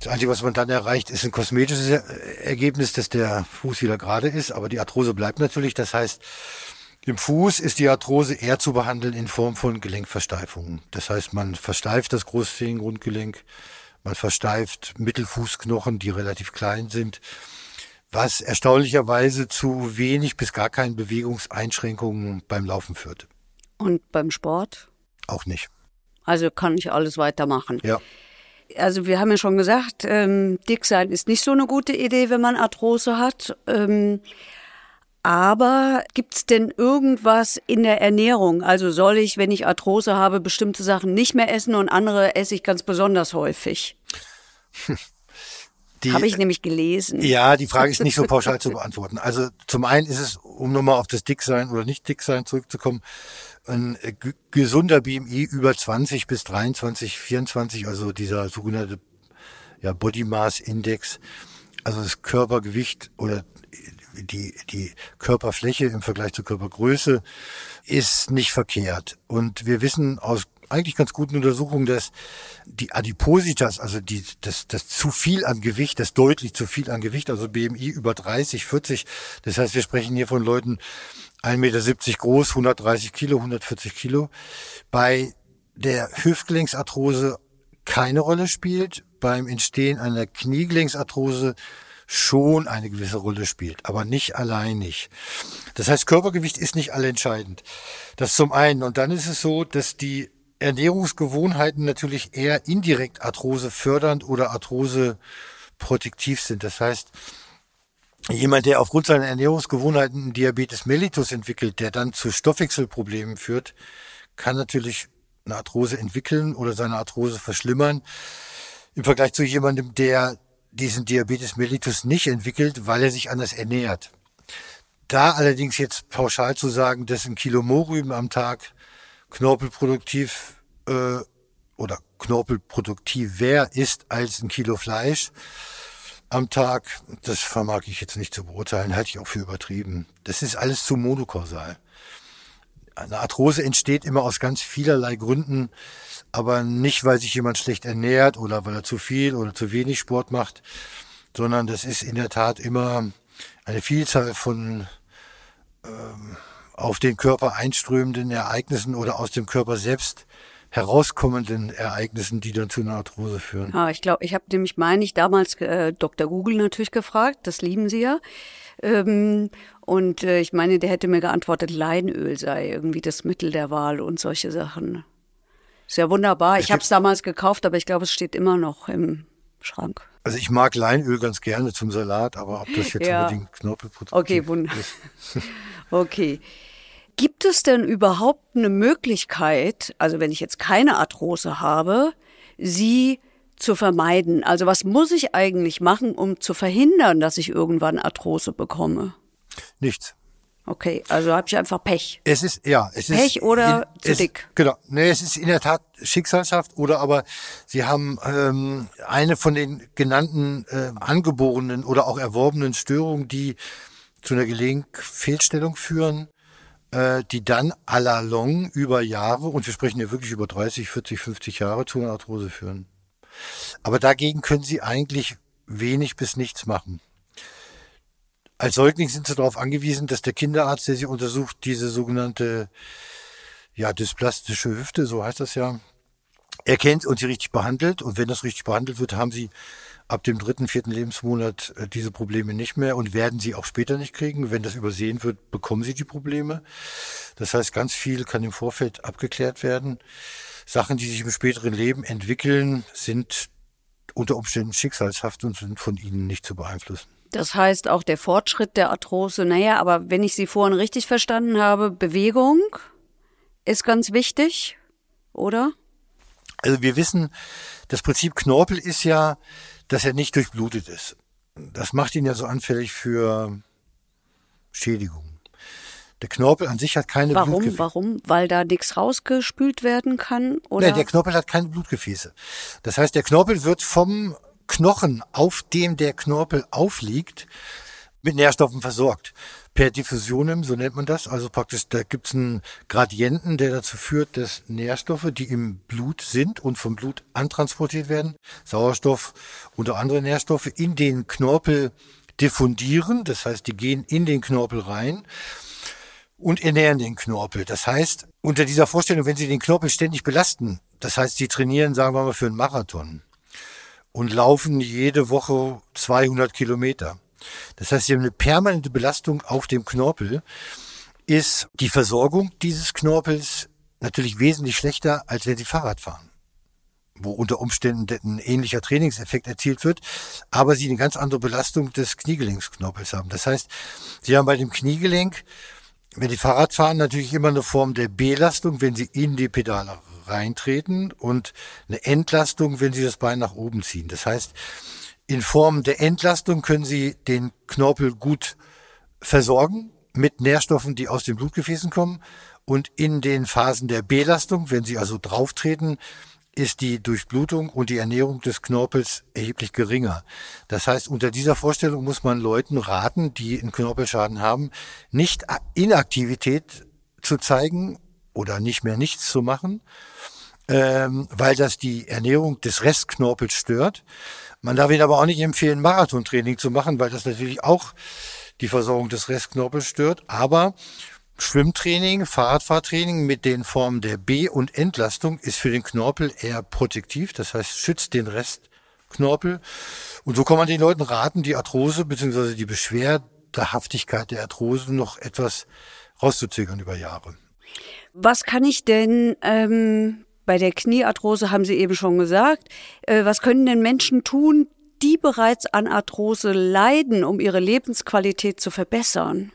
Das Einzige, was man dann erreicht, ist ein kosmetisches Ergebnis, dass der Fuß wieder gerade ist, aber die Arthrose bleibt natürlich. Das heißt, im Fuß ist die Arthrose eher zu behandeln in Form von Gelenkversteifungen. Das heißt, man versteift das Großzehengrundgelenk, man versteift Mittelfußknochen, die relativ klein sind, was erstaunlicherweise zu wenig bis gar keinen Bewegungseinschränkungen beim Laufen führt. Und beim Sport? Auch nicht. Also kann ich alles weitermachen. Ja. Also wir haben ja schon gesagt, ähm, dick sein ist nicht so eine gute Idee, wenn man Arthrose hat. Ähm, aber gibt's denn irgendwas in der Ernährung? Also soll ich, wenn ich Arthrose habe, bestimmte Sachen nicht mehr essen und andere esse ich ganz besonders häufig? Habe ich nämlich gelesen. Ja, die Frage ist nicht so pauschal zu beantworten. Also zum einen ist es, um nochmal auf das Dicksein oder nicht Dicksein zurückzukommen, ein äh, gesunder BMI über 20 bis 23, 24, also dieser sogenannte ja, Body Mass Index, also das Körpergewicht oder die, die Körperfläche im Vergleich zur Körpergröße ist nicht verkehrt. Und wir wissen aus eigentlich ganz guten Untersuchungen, dass die Adipositas, also die, das, das zu viel an Gewicht, das deutlich zu viel an Gewicht, also BMI über 30, 40. Das heißt, wir sprechen hier von Leuten 1,70 Meter groß, 130 Kilo, 140 Kilo. Bei der Hüftgelenksarthrose keine Rolle spielt, beim Entstehen einer Kniegelenksarthrose schon eine gewisse Rolle spielt, aber nicht alleinig. Das heißt, Körpergewicht ist nicht allentscheidend. Das zum einen. Und dann ist es so, dass die Ernährungsgewohnheiten natürlich eher indirekt Arthrose fördernd oder Arthrose protektiv sind. Das heißt, jemand, der aufgrund seiner Ernährungsgewohnheiten Diabetes mellitus entwickelt, der dann zu Stoffwechselproblemen führt, kann natürlich eine Arthrose entwickeln oder seine Arthrose verschlimmern. Im Vergleich zu jemandem, der diesen Diabetes mellitus nicht entwickelt, weil er sich anders ernährt. Da allerdings jetzt pauschal zu sagen, dass ein Kilo Mohrrüben am Tag knorpelproduktiv äh, oder knorpelproduktiver ist als ein Kilo Fleisch am Tag, das vermag ich jetzt nicht zu beurteilen, halte ich auch für übertrieben. Das ist alles zu monokausal. Eine Arthrose entsteht immer aus ganz vielerlei Gründen aber nicht, weil sich jemand schlecht ernährt oder weil er zu viel oder zu wenig Sport macht, sondern das ist in der Tat immer eine Vielzahl von ähm, auf den Körper einströmenden Ereignissen oder aus dem Körper selbst herauskommenden Ereignissen, die dann zu einer Arthrose führen. Ja, ich glaube, ich habe nämlich, meine ich, damals äh, Dr. Google natürlich gefragt, das lieben Sie ja. Ähm, und äh, ich meine, der hätte mir geantwortet, Leinöl sei irgendwie das Mittel der Wahl und solche Sachen. Ist ja wunderbar. Ich habe es damals gekauft, aber ich glaube, es steht immer noch im Schrank. Also ich mag Leinöl ganz gerne zum Salat, aber ob das jetzt ja. unbedingt Knorpelprodukt okay, wunderbar. okay. Gibt es denn überhaupt eine Möglichkeit, also wenn ich jetzt keine Arthrose habe, sie zu vermeiden? Also was muss ich eigentlich machen, um zu verhindern, dass ich irgendwann Arthrose bekomme? Nichts. Okay, also habe ich einfach Pech. Es ist ja, es Pech ist Pech oder in, zu es, dick. Genau, nee, es ist in der Tat Schicksalshaft oder aber Sie haben ähm, eine von den genannten äh, angeborenen oder auch erworbenen Störungen, die zu einer Gelenkfehlstellung führen, die dann à la long über Jahre und wir sprechen ja wirklich über 30, 40, 50 Jahre zu einer Arthrose führen. Aber dagegen können Sie eigentlich wenig bis nichts machen. Als Säugling sind sie darauf angewiesen, dass der Kinderarzt, der sie untersucht, diese sogenannte ja, dysplastische Hüfte, so heißt das ja, erkennt und sie richtig behandelt. Und wenn das richtig behandelt wird, haben sie ab dem dritten, vierten Lebensmonat äh, diese Probleme nicht mehr und werden sie auch später nicht kriegen. Wenn das übersehen wird, bekommen sie die Probleme. Das heißt, ganz viel kann im Vorfeld abgeklärt werden. Sachen, die sich im späteren Leben entwickeln, sind unter Umständen schicksalshaft und sind von ihnen nicht zu beeinflussen. Das heißt auch der Fortschritt der Arthrose, naja, aber wenn ich Sie vorhin richtig verstanden habe, Bewegung ist ganz wichtig, oder? Also wir wissen, das Prinzip Knorpel ist ja, dass er nicht durchblutet ist. Das macht ihn ja so anfällig für Schädigungen. Der Knorpel an sich hat keine Warum? Blutgefäße. Warum? Weil da nichts rausgespült werden kann? Oder? Nein, der Knorpel hat keine Blutgefäße. Das heißt, der Knorpel wird vom Knochen, auf dem der Knorpel aufliegt, mit Nährstoffen versorgt. Per Diffusionem, so nennt man das. Also praktisch, da gibt es einen Gradienten, der dazu führt, dass Nährstoffe, die im Blut sind und vom Blut antransportiert werden, Sauerstoff und andere Nährstoffe, in den Knorpel diffundieren. Das heißt, die gehen in den Knorpel rein und ernähren den Knorpel. Das heißt, unter dieser Vorstellung, wenn Sie den Knorpel ständig belasten, das heißt, Sie trainieren, sagen wir mal, für einen Marathon, und laufen jede Woche 200 Kilometer. Das heißt, sie haben eine permanente Belastung auf dem Knorpel. Ist die Versorgung dieses Knorpels natürlich wesentlich schlechter, als wenn sie Fahrrad fahren wo unter Umständen ein ähnlicher Trainingseffekt erzielt wird, aber sie eine ganz andere Belastung des Kniegelenksknorpels haben. Das heißt, sie haben bei dem Kniegelenk, wenn die Fahrrad fahren, natürlich immer eine Form der Belastung, wenn sie in die Pedale reintreten und eine Entlastung, wenn Sie das Bein nach oben ziehen. Das heißt, in Form der Entlastung können Sie den Knorpel gut versorgen mit Nährstoffen, die aus den Blutgefäßen kommen. Und in den Phasen der Belastung, wenn Sie also drauftreten, ist die Durchblutung und die Ernährung des Knorpels erheblich geringer. Das heißt, unter dieser Vorstellung muss man Leuten raten, die einen Knorpelschaden haben, nicht Inaktivität zu zeigen oder nicht mehr nichts zu machen, ähm, weil das die Ernährung des Restknorpels stört. Man darf ihn aber auch nicht empfehlen, Marathontraining zu machen, weil das natürlich auch die Versorgung des Restknorpels stört. Aber Schwimmtraining, Fahrradfahrtraining mit den Formen der B- und Entlastung ist für den Knorpel eher protektiv, das heißt schützt den Restknorpel. Und so kann man den Leuten raten, die Arthrose bzw. die Beschwerdehaftigkeit der Arthrose noch etwas rauszuzögern über Jahre. Was kann ich denn ähm, bei der Kniearthrose, haben Sie eben schon gesagt, äh, was können denn Menschen tun, die bereits an Arthrose leiden, um ihre Lebensqualität zu verbessern?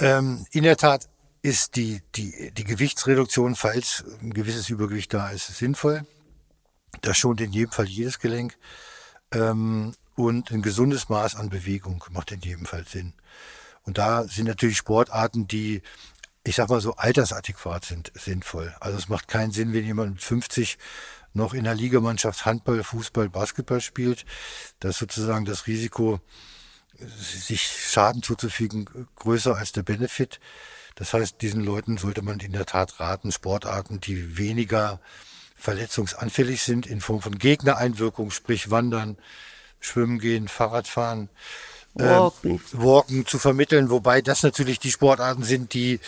Ähm, in der Tat ist die, die, die Gewichtsreduktion, falls ein gewisses Übergewicht da ist, sinnvoll. Das schont in jedem Fall jedes Gelenk. Ähm, und ein gesundes Maß an Bewegung macht in jedem Fall Sinn. Und da sind natürlich Sportarten, die, ich sag mal so, altersadäquat sind, sinnvoll. Also es macht keinen Sinn, wenn jemand mit 50 noch in der Ligamannschaft Handball, Fußball, Basketball spielt. Da ist sozusagen das Risiko, sich Schaden zuzufügen, größer als der Benefit. Das heißt, diesen Leuten sollte man in der Tat raten, Sportarten, die weniger verletzungsanfällig sind, in Form von Gegnereinwirkung, sprich Wandern, Schwimmen gehen, Fahrradfahren, Walken. Äh, Walken zu vermitteln, wobei das natürlich die Sportarten sind, die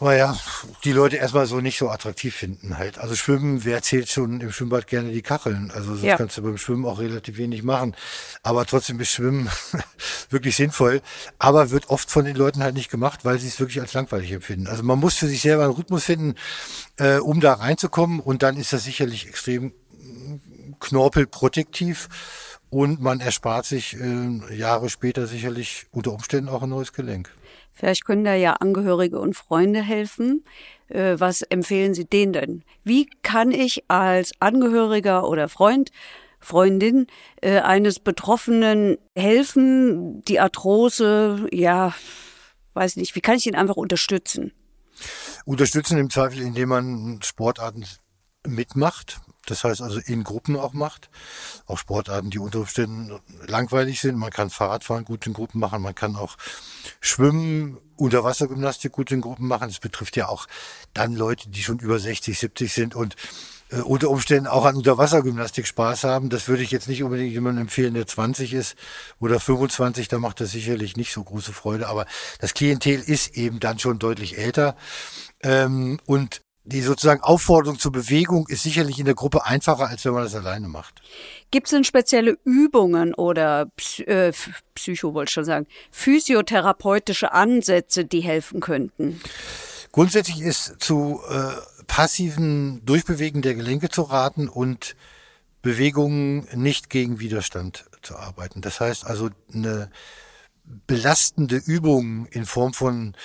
naja, die Leute erstmal so nicht so attraktiv finden halt. Also Schwimmen, wer zählt schon im Schwimmbad gerne die Kacheln? Also das Ja. kannst du beim Schwimmen auch relativ wenig machen. Aber trotzdem ist Schwimmen wirklich sinnvoll, aber wird oft von den Leuten halt nicht gemacht, weil sie es wirklich als langweilig empfinden. Also man muss für sich selber einen Rhythmus finden, äh, um da reinzukommen und dann ist das sicherlich extrem knorpelprotektiv und man erspart sich äh, Jahre später sicherlich unter Umständen auch ein neues Gelenk. Vielleicht können da ja Angehörige und Freunde helfen. Äh, Was empfehlen Sie denen denn? Wie kann ich als Angehöriger oder Freund, Freundin äh, eines Betroffenen helfen, die Arthrose, ja, weiß nicht, wie kann ich ihn einfach unterstützen? Unterstützen im Zweifel, indem man Sportarten mitmacht. Das heißt also in Gruppen auch macht. Auch Sportarten, die unter Umständen langweilig sind. Man kann Fahrradfahren gut in Gruppen machen. Man kann auch Schwimmen, Unterwassergymnastik gut in Gruppen machen. Das betrifft ja auch dann Leute, die schon über 60, 70 sind und äh, unter Umständen auch an Unterwassergymnastik Spaß haben. Das würde ich jetzt nicht unbedingt jemandem empfehlen, der 20 ist oder 25. Da macht das sicherlich nicht so große Freude. Aber das Klientel ist eben dann schon deutlich älter. Ähm, und die sozusagen Aufforderung zur Bewegung ist sicherlich in der Gruppe einfacher, als wenn man das alleine macht. Gibt es denn spezielle Übungen oder äh, Psycho, wollte ich schon sagen, physiotherapeutische Ansätze, die helfen könnten? Grundsätzlich ist zu äh, passiven Durchbewegen der Gelenke zu raten und Bewegungen nicht gegen Widerstand zu arbeiten. Das heißt also eine belastende Übung in Form von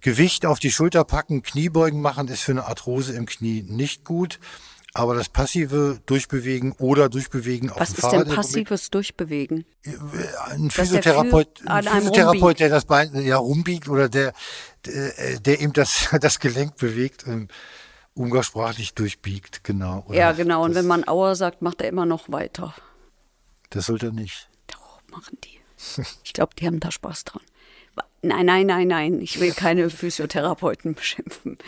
Gewicht auf die Schulter packen, Kniebeugen machen, ist für eine Arthrose im Knie nicht gut. Aber das passive Durchbewegen oder Durchbewegen auf Was dem ist Fahrrad denn passives Durchbewegen? ein Dass der Physiotherapeut, ein Physiotherapeut, der das Bein ja rumbiegt oder der, der, der eben das, das Gelenk bewegt, ähm, umgangssprachlich durchbiegt, genau. Ja, genau. Und wenn man Aua sagt, macht er immer noch weiter. das sollte er nicht. Doch, machen die. Ich glaube, die haben da Spaß dran. Nein, nein, nein, nein. Ich will keine Physiotherapeuten beschimpfen.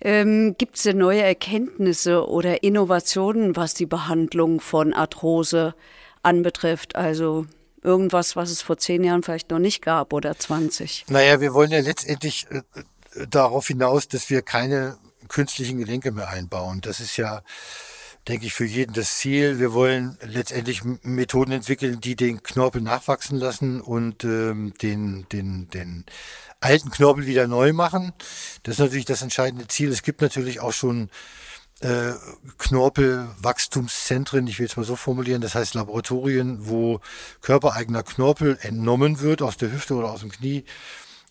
Ähm, Gibt es neue Erkenntnisse oder Innovationen, was die Behandlung von Arthrose anbetrifft? Also irgendwas, was es vor zehn Jahren vielleicht noch nicht gab oder 20. Naja, wir wollen ja letztendlich äh, darauf hinaus, dass wir keine künstlichen Gelenke mehr einbauen. Das ist ja, denke ich, für jeden das Ziel. Wir wollen letztendlich Methoden entwickeln, die den Knorpel nachwachsen lassen und ähm, den, den, den alten Knorpel wieder neu machen. Das ist natürlich das entscheidende Ziel. Es gibt natürlich auch schon äh, Knorpelwachstumszentren, ich will es mal so formulieren, das heißt Laboratorien, wo körpereigener Knorpel entnommen wird aus der Hüfte oder aus dem Knie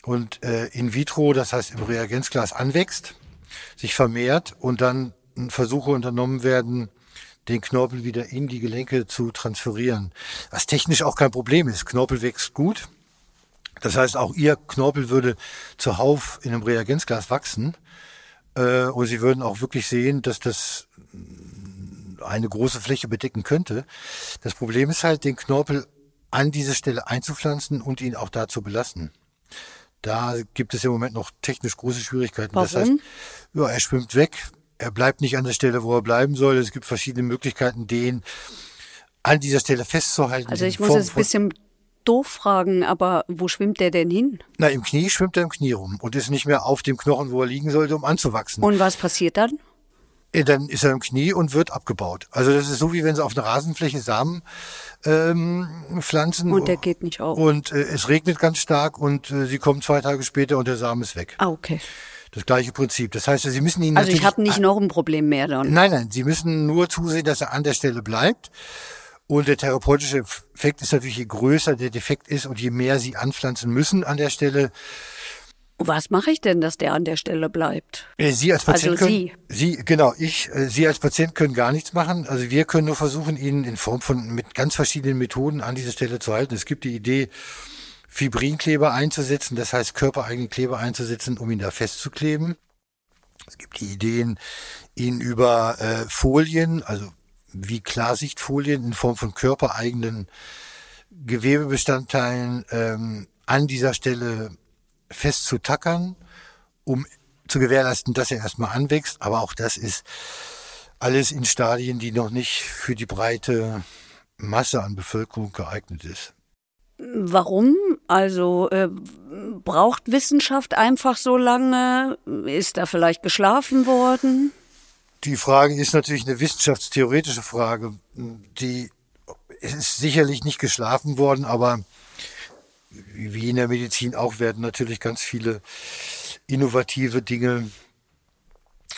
und äh, in vitro, das heißt im Reagenzglas anwächst, sich vermehrt und dann Versuche unternommen werden, den Knorpel wieder in die Gelenke zu transferieren. Was technisch auch kein Problem ist. Knorpel wächst gut. Das heißt, auch ihr Knorpel würde zuhauf in einem Reagenzglas wachsen. Äh, und sie würden auch wirklich sehen, dass das mh, eine große Fläche bedecken könnte. Das Problem ist halt, den Knorpel an diese Stelle einzupflanzen und ihn auch da zu belassen. Da gibt es im Moment noch technisch große Schwierigkeiten. Das heißt, Warum? ja, er schwimmt weg. Er bleibt nicht an der Stelle, wo er bleiben soll. Es gibt verschiedene Möglichkeiten, den an dieser Stelle festzuhalten. Also ich muss jetzt ein bisschen doof fragen, aber wo schwimmt der denn hin? Na, im Knie schwimmt er im Knie rum und ist nicht mehr auf dem Knochen, wo er liegen sollte, um anzuwachsen. Und was passiert dann? Äh, dann ist er im Knie und wird abgebaut. Also das ist so, wie wenn sie auf einer Rasenfläche Samen ähm, pflanzen. Und der geht nicht auf. Und äh, es regnet ganz stark und äh, sie kommen zwei Tage später und der Samen ist weg. Ah, okay. Das gleiche Prinzip. Das heißt, Sie müssen ihn Also ich habe nicht noch ein Problem mehr dann. Nein, nein, Sie müssen nur zusehen, dass er an der Stelle bleibt. Und der therapeutische Effekt ist natürlich, je größer der Defekt ist und je mehr Sie anpflanzen müssen an der Stelle, Was mache ich denn, dass der an der Stelle bleibt? Äh, Sie als Patient Also können, Sie, genau, ich, äh, Sie als Patient können gar nichts machen. Also wir können nur versuchen, ihn in Form von mit ganz verschiedenen Methoden an dieser Stelle zu halten. Es gibt die Idee, Fibrinkleber einzusetzen, das heißt körpereigene Kleber einzusetzen, um ihn da festzukleben. Es gibt die Ideen, ihn über äh, Folien, also wie Klarsichtfolien in Form von körpereigenen Gewebebestandteilen ähm, an dieser Stelle festzutackern, um zu gewährleisten, dass er erstmal anwächst. Aber auch das ist alles in Stadien, die noch nicht für die breite Masse an Bevölkerung geeignet ist. Warum? Also äh, braucht Wissenschaft einfach so lange? Ist da vielleicht geschlafen worden? Die Frage ist natürlich eine wissenschaftstheoretische Frage. Die ist sicherlich nicht geschlafen worden, aber wie in der Medizin auch werden natürlich ganz viele innovative Dinge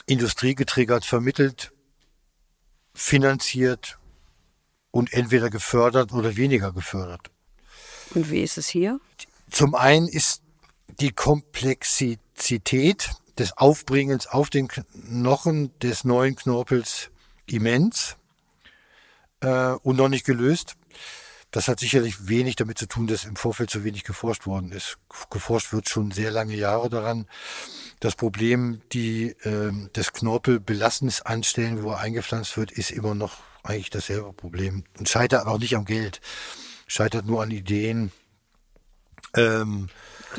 industriegetriggert vermittelt, finanziert und entweder gefördert oder weniger gefördert. Und wie ist es hier? Zum einen ist die Komplexität des Aufbringens auf den Knochen des neuen Knorpels immens äh, und noch nicht gelöst. Das hat sicherlich wenig damit zu tun, dass im Vorfeld zu wenig geforscht worden ist. Geforscht wird schon sehr lange Jahre daran. Das Problem, die äh, das Knorpel Belastens anstellen, wo er eingepflanzt wird, ist immer noch eigentlich dasselbe Problem und scheitert auch nicht am Geld, scheitert nur an Ideen. Ähm,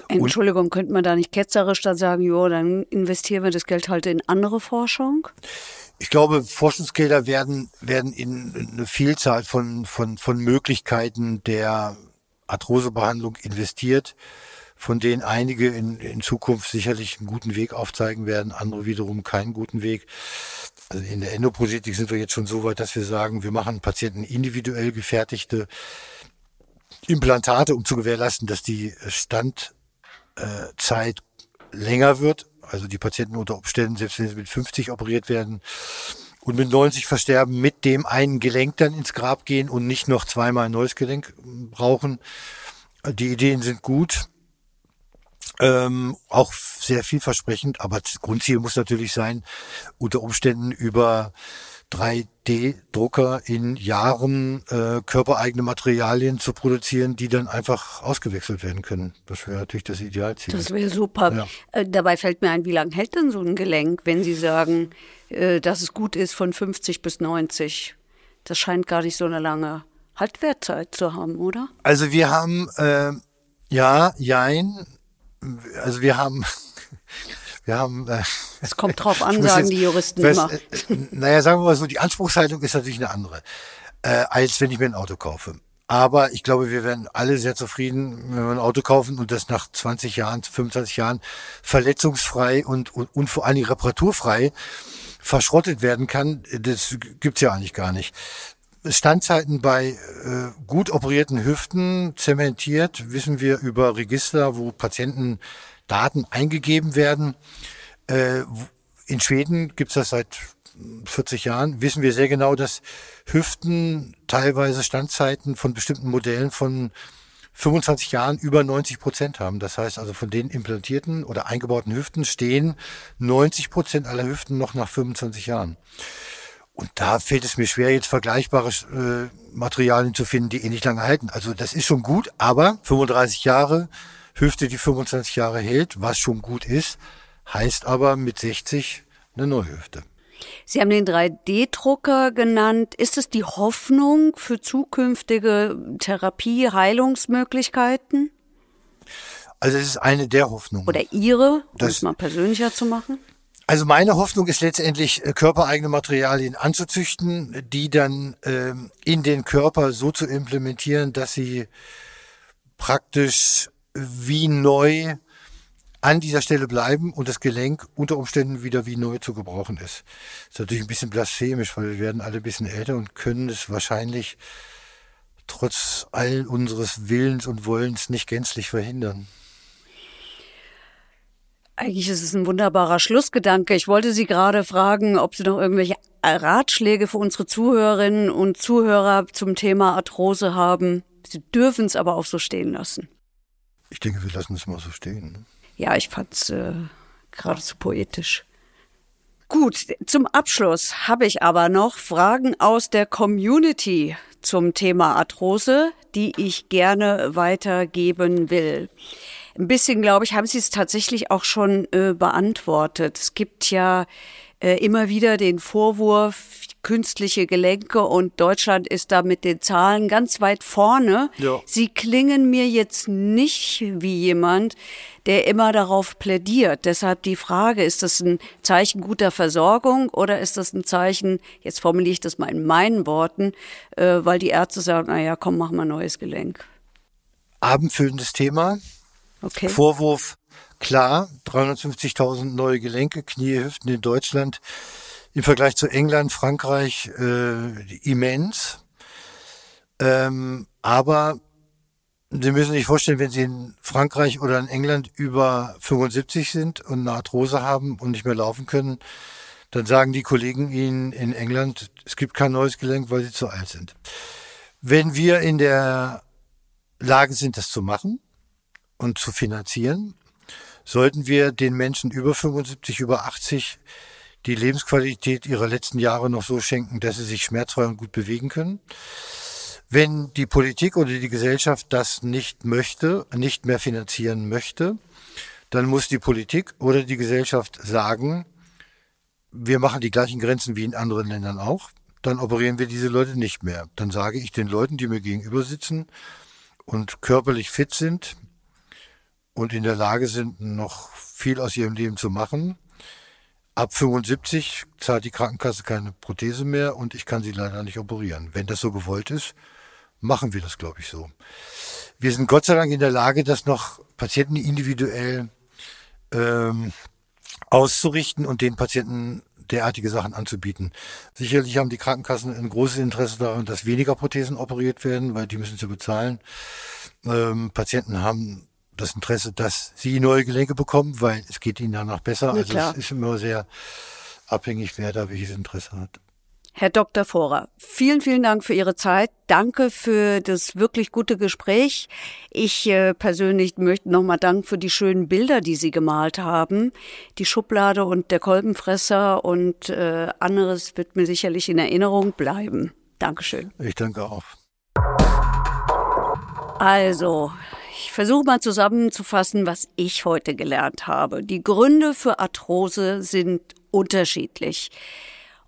Entschuldigung, könnte man da nicht ketzerisch dann sagen, jo, dann investieren wir das Geld halt in andere Forschung? Ich glaube, Forschungsgelder werden, werden in eine Vielzahl von, von, von Möglichkeiten der Arthrosebehandlung investiert, von denen einige in, in Zukunft sicherlich einen guten Weg aufzeigen werden, andere wiederum keinen guten Weg. Also in der Endoprothetik sind wir jetzt schon so weit, dass wir sagen, wir machen Patienten individuell gefertigte Implantate, um zu gewährleisten, dass die Standzeit länger wird. Also die Patienten unter Umständen, selbst wenn sie mit 50 operiert werden und mit 90 versterben, mit dem einen Gelenk dann ins Grab gehen und nicht noch zweimal ein neues Gelenk brauchen. Die Ideen sind gut. Ähm, auch sehr vielversprechend, aber das Grundziel muss natürlich sein, unter Umständen über 3D-Drucker in Jahren äh, körpereigene Materialien zu produzieren, die dann einfach ausgewechselt werden können. Das wäre natürlich das Idealziel. Das wäre super. Ja. Äh, dabei fällt mir ein, wie lange hält denn so ein Gelenk, wenn Sie sagen, äh, dass es gut ist von 50 bis 90? Das scheint gar nicht so eine lange Haltwertzeit zu haben, oder? Also wir haben, äh, ja, jein, also wir haben, wir haben, äh, Es kommt drauf an, sagen jetzt- die Juristen was, immer. äh, naja, sagen wir mal so, die Anspruchshaltung ist natürlich eine andere, äh, als wenn ich mir ein Auto kaufe. Aber ich glaube, wir werden alle sehr zufrieden, wenn wir ein Auto kaufen und das nach 20 Jahren, 25 Jahren verletzungsfrei und, und, und vor allem reparaturfrei verschrottet werden kann. Das gibt's ja eigentlich gar nicht. Standzeiten bei äh, gut operierten Hüften zementiert, wissen wir über Register, wo Patienten Daten eingegeben werden. Äh, in Schweden gibt's das seit 40 Jahren, wissen wir sehr genau, dass Hüften teilweise Standzeiten von bestimmten Modellen von 25 Jahren über 90 Prozent haben. Das heißt also von den implantierten oder eingebauten Hüften stehen 90 Prozent aller Hüften noch nach 25 Jahren. Und da fällt es mir schwer, jetzt vergleichbare äh, Materialien zu finden, die ähnlich lange halten. Also das ist schon gut, aber 35 Jahre Hüfte, die 25 Jahre hält, was schon gut ist, heißt aber mit 60 eine neue Hüfte. Sie haben den 3D-Drucker genannt. Ist es die Hoffnung für zukünftige Therapie, Heilungsmöglichkeiten? Also es ist eine der Hoffnungen. Oder Ihre, um es mal persönlicher zu machen? Also meine Hoffnung ist letztendlich, äh, körpereigene Materialien anzuzüchten, die dann ähm, in den Körper so zu implementieren, dass sie praktisch wie neu an dieser Stelle bleiben und das Gelenk unter Umständen wieder wie neu zu gebrauchen ist. Das ist natürlich ein bisschen blasphemisch, weil wir werden alle ein bisschen älter und können es wahrscheinlich trotz all unseres Willens und Wollens nicht gänzlich verhindern. Eigentlich ist es ein wunderbarer Schlussgedanke. Ich wollte Sie gerade fragen, ob Sie noch irgendwelche Ratschläge für unsere Zuhörerinnen und Zuhörer zum Thema Arthrose haben. Sie dürfen es aber auch so stehen lassen. Ich denke, wir lassen es mal so stehen. Ne? Ja, ich fand es äh, geradezu poetisch. Gut, zum Abschluss habe ich aber noch Fragen aus der Community zum Thema Arthrose, die ich gerne weitergeben will. Ein bisschen, glaube ich, haben Sie es tatsächlich auch schon äh, beantwortet. Es gibt ja äh, immer wieder den Vorwurf, künstliche Gelenke und Deutschland ist da mit den Zahlen ganz weit vorne. Ja. Sie klingen mir jetzt nicht wie jemand, der immer darauf plädiert. Deshalb die Frage, ist das ein Zeichen guter Versorgung oder ist das ein Zeichen, jetzt formuliere ich das mal in meinen Worten, äh, weil die Ärzte sagen, na ja, komm, mach mal ein neues Gelenk. Abendfüllendes Thema. Okay. Vorwurf, klar, 350.000 neue Gelenke, Knie, Hüften in Deutschland im Vergleich zu England, Frankreich äh, immens. Ähm, aber Sie müssen sich vorstellen, wenn Sie in Frankreich oder in England über 75 sind und eine Arthrose haben und nicht mehr laufen können, dann sagen die Kollegen Ihnen in England, es gibt kein neues Gelenk, weil Sie zu alt sind. Wenn wir in der Lage sind, das zu machen, und zu finanzieren, sollten wir den Menschen über 75, über 80 die Lebensqualität ihrer letzten Jahre noch so schenken, dass sie sich schmerzfrei und gut bewegen können. Wenn die Politik oder die Gesellschaft das nicht möchte, nicht mehr finanzieren möchte, dann muss die Politik oder die Gesellschaft sagen, wir machen die gleichen Grenzen wie in anderen Ländern auch, dann operieren wir diese Leute nicht mehr. Dann sage ich den Leuten, die mir gegenüber sitzen und körperlich fit sind, und in der Lage sind, noch viel aus ihrem Leben zu machen. Ab 75 zahlt die Krankenkasse keine Prothese mehr und ich kann sie leider nicht operieren. Wenn das so gewollt ist, machen wir das, glaube ich, so. Wir sind Gott sei Dank in der Lage, das noch Patienten individuell ähm, auszurichten und den Patienten derartige Sachen anzubieten. Sicherlich haben die Krankenkassen ein großes Interesse daran, dass weniger Prothesen operiert werden, weil die müssen sie bezahlen. Ähm, Patienten haben das Interesse, dass sie neue Gelenke bekommen, weil es geht ihnen danach besser. Ja, also klar. es ist immer sehr abhängig, wer da welches Interesse hat. Herr Dr. Vorer, vielen, vielen Dank für Ihre Zeit. Danke für das wirklich gute Gespräch. Ich äh, persönlich möchte nochmal danken für die schönen Bilder, die Sie gemalt haben. Die Schublade und der Kolbenfresser und äh, anderes wird mir sicherlich in Erinnerung bleiben. Dankeschön. Ich danke auch. Also, ich versuche mal zusammenzufassen, was ich heute gelernt habe. Die Gründe für Arthrose sind unterschiedlich.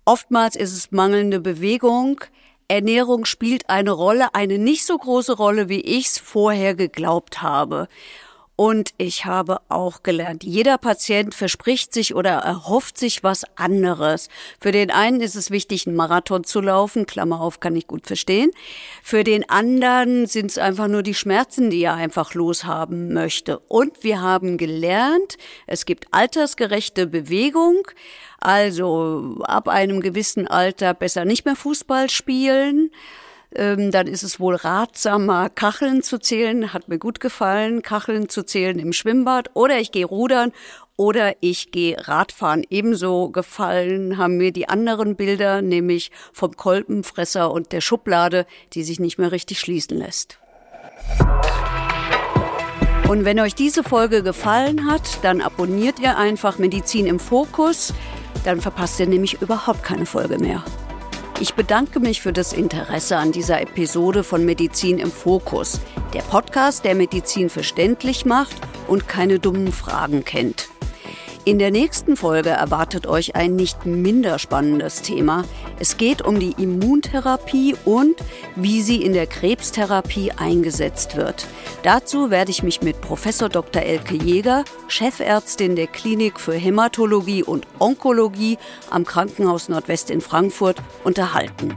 Oftmals ist es mangelnde Bewegung. Ernährung spielt eine Rolle, eine nicht so große Rolle, wie ich es vorher geglaubt habe. Und ich habe auch gelernt, jeder Patient verspricht sich oder erhofft sich was anderes. Für den einen ist es wichtig, einen Marathon zu laufen, Klammer auf, kann ich gut verstehen. Für den anderen sind es einfach nur die Schmerzen, die er einfach loshaben möchte. Und wir haben gelernt, es gibt altersgerechte Bewegung. Also ab einem gewissen Alter besser nicht mehr Fußball spielen ähm, dann ist es wohl ratsamer, Kacheln zu zählen. Hat mir gut gefallen, Kacheln zu zählen im Schwimmbad. Oder ich gehe rudern oder ich gehe Radfahren. Ebenso gefallen haben mir die anderen Bilder, nämlich vom Kolbenfresser und der Schublade, die sich nicht mehr richtig schließen lässt. Und wenn euch diese Folge gefallen hat, dann abonniert ihr einfach Medizin im Fokus. Dann verpasst ihr nämlich überhaupt keine Folge mehr. Ich bedanke mich für das Interesse an dieser Episode von Medizin im Fokus, der Podcast, der Medizin verständlich macht und keine dummen Fragen kennt. In der nächsten Folge erwartet euch ein nicht minder spannendes Thema. Es geht um die Immuntherapie und wie sie in der Krebstherapie eingesetzt wird. Dazu werde ich mich mit Professor Dr. Elke Jäger, Chefärztin der Klinik für Hämatologie und Onkologie am Krankenhaus Nordwest in Frankfurt, unterhalten.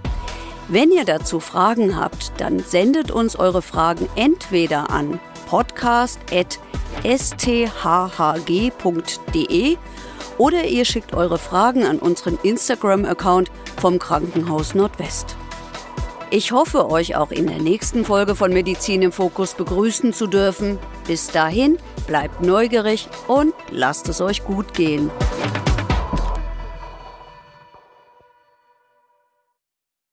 Wenn ihr dazu Fragen habt, dann sendet uns eure Fragen entweder an podcast.sthhg.de oder ihr schickt eure Fragen an unseren Instagram-Account vom Krankenhaus Nordwest. Ich hoffe, euch auch in der nächsten Folge von Medizin im Fokus begrüßen zu dürfen. Bis dahin, bleibt neugierig und lasst es euch gut gehen.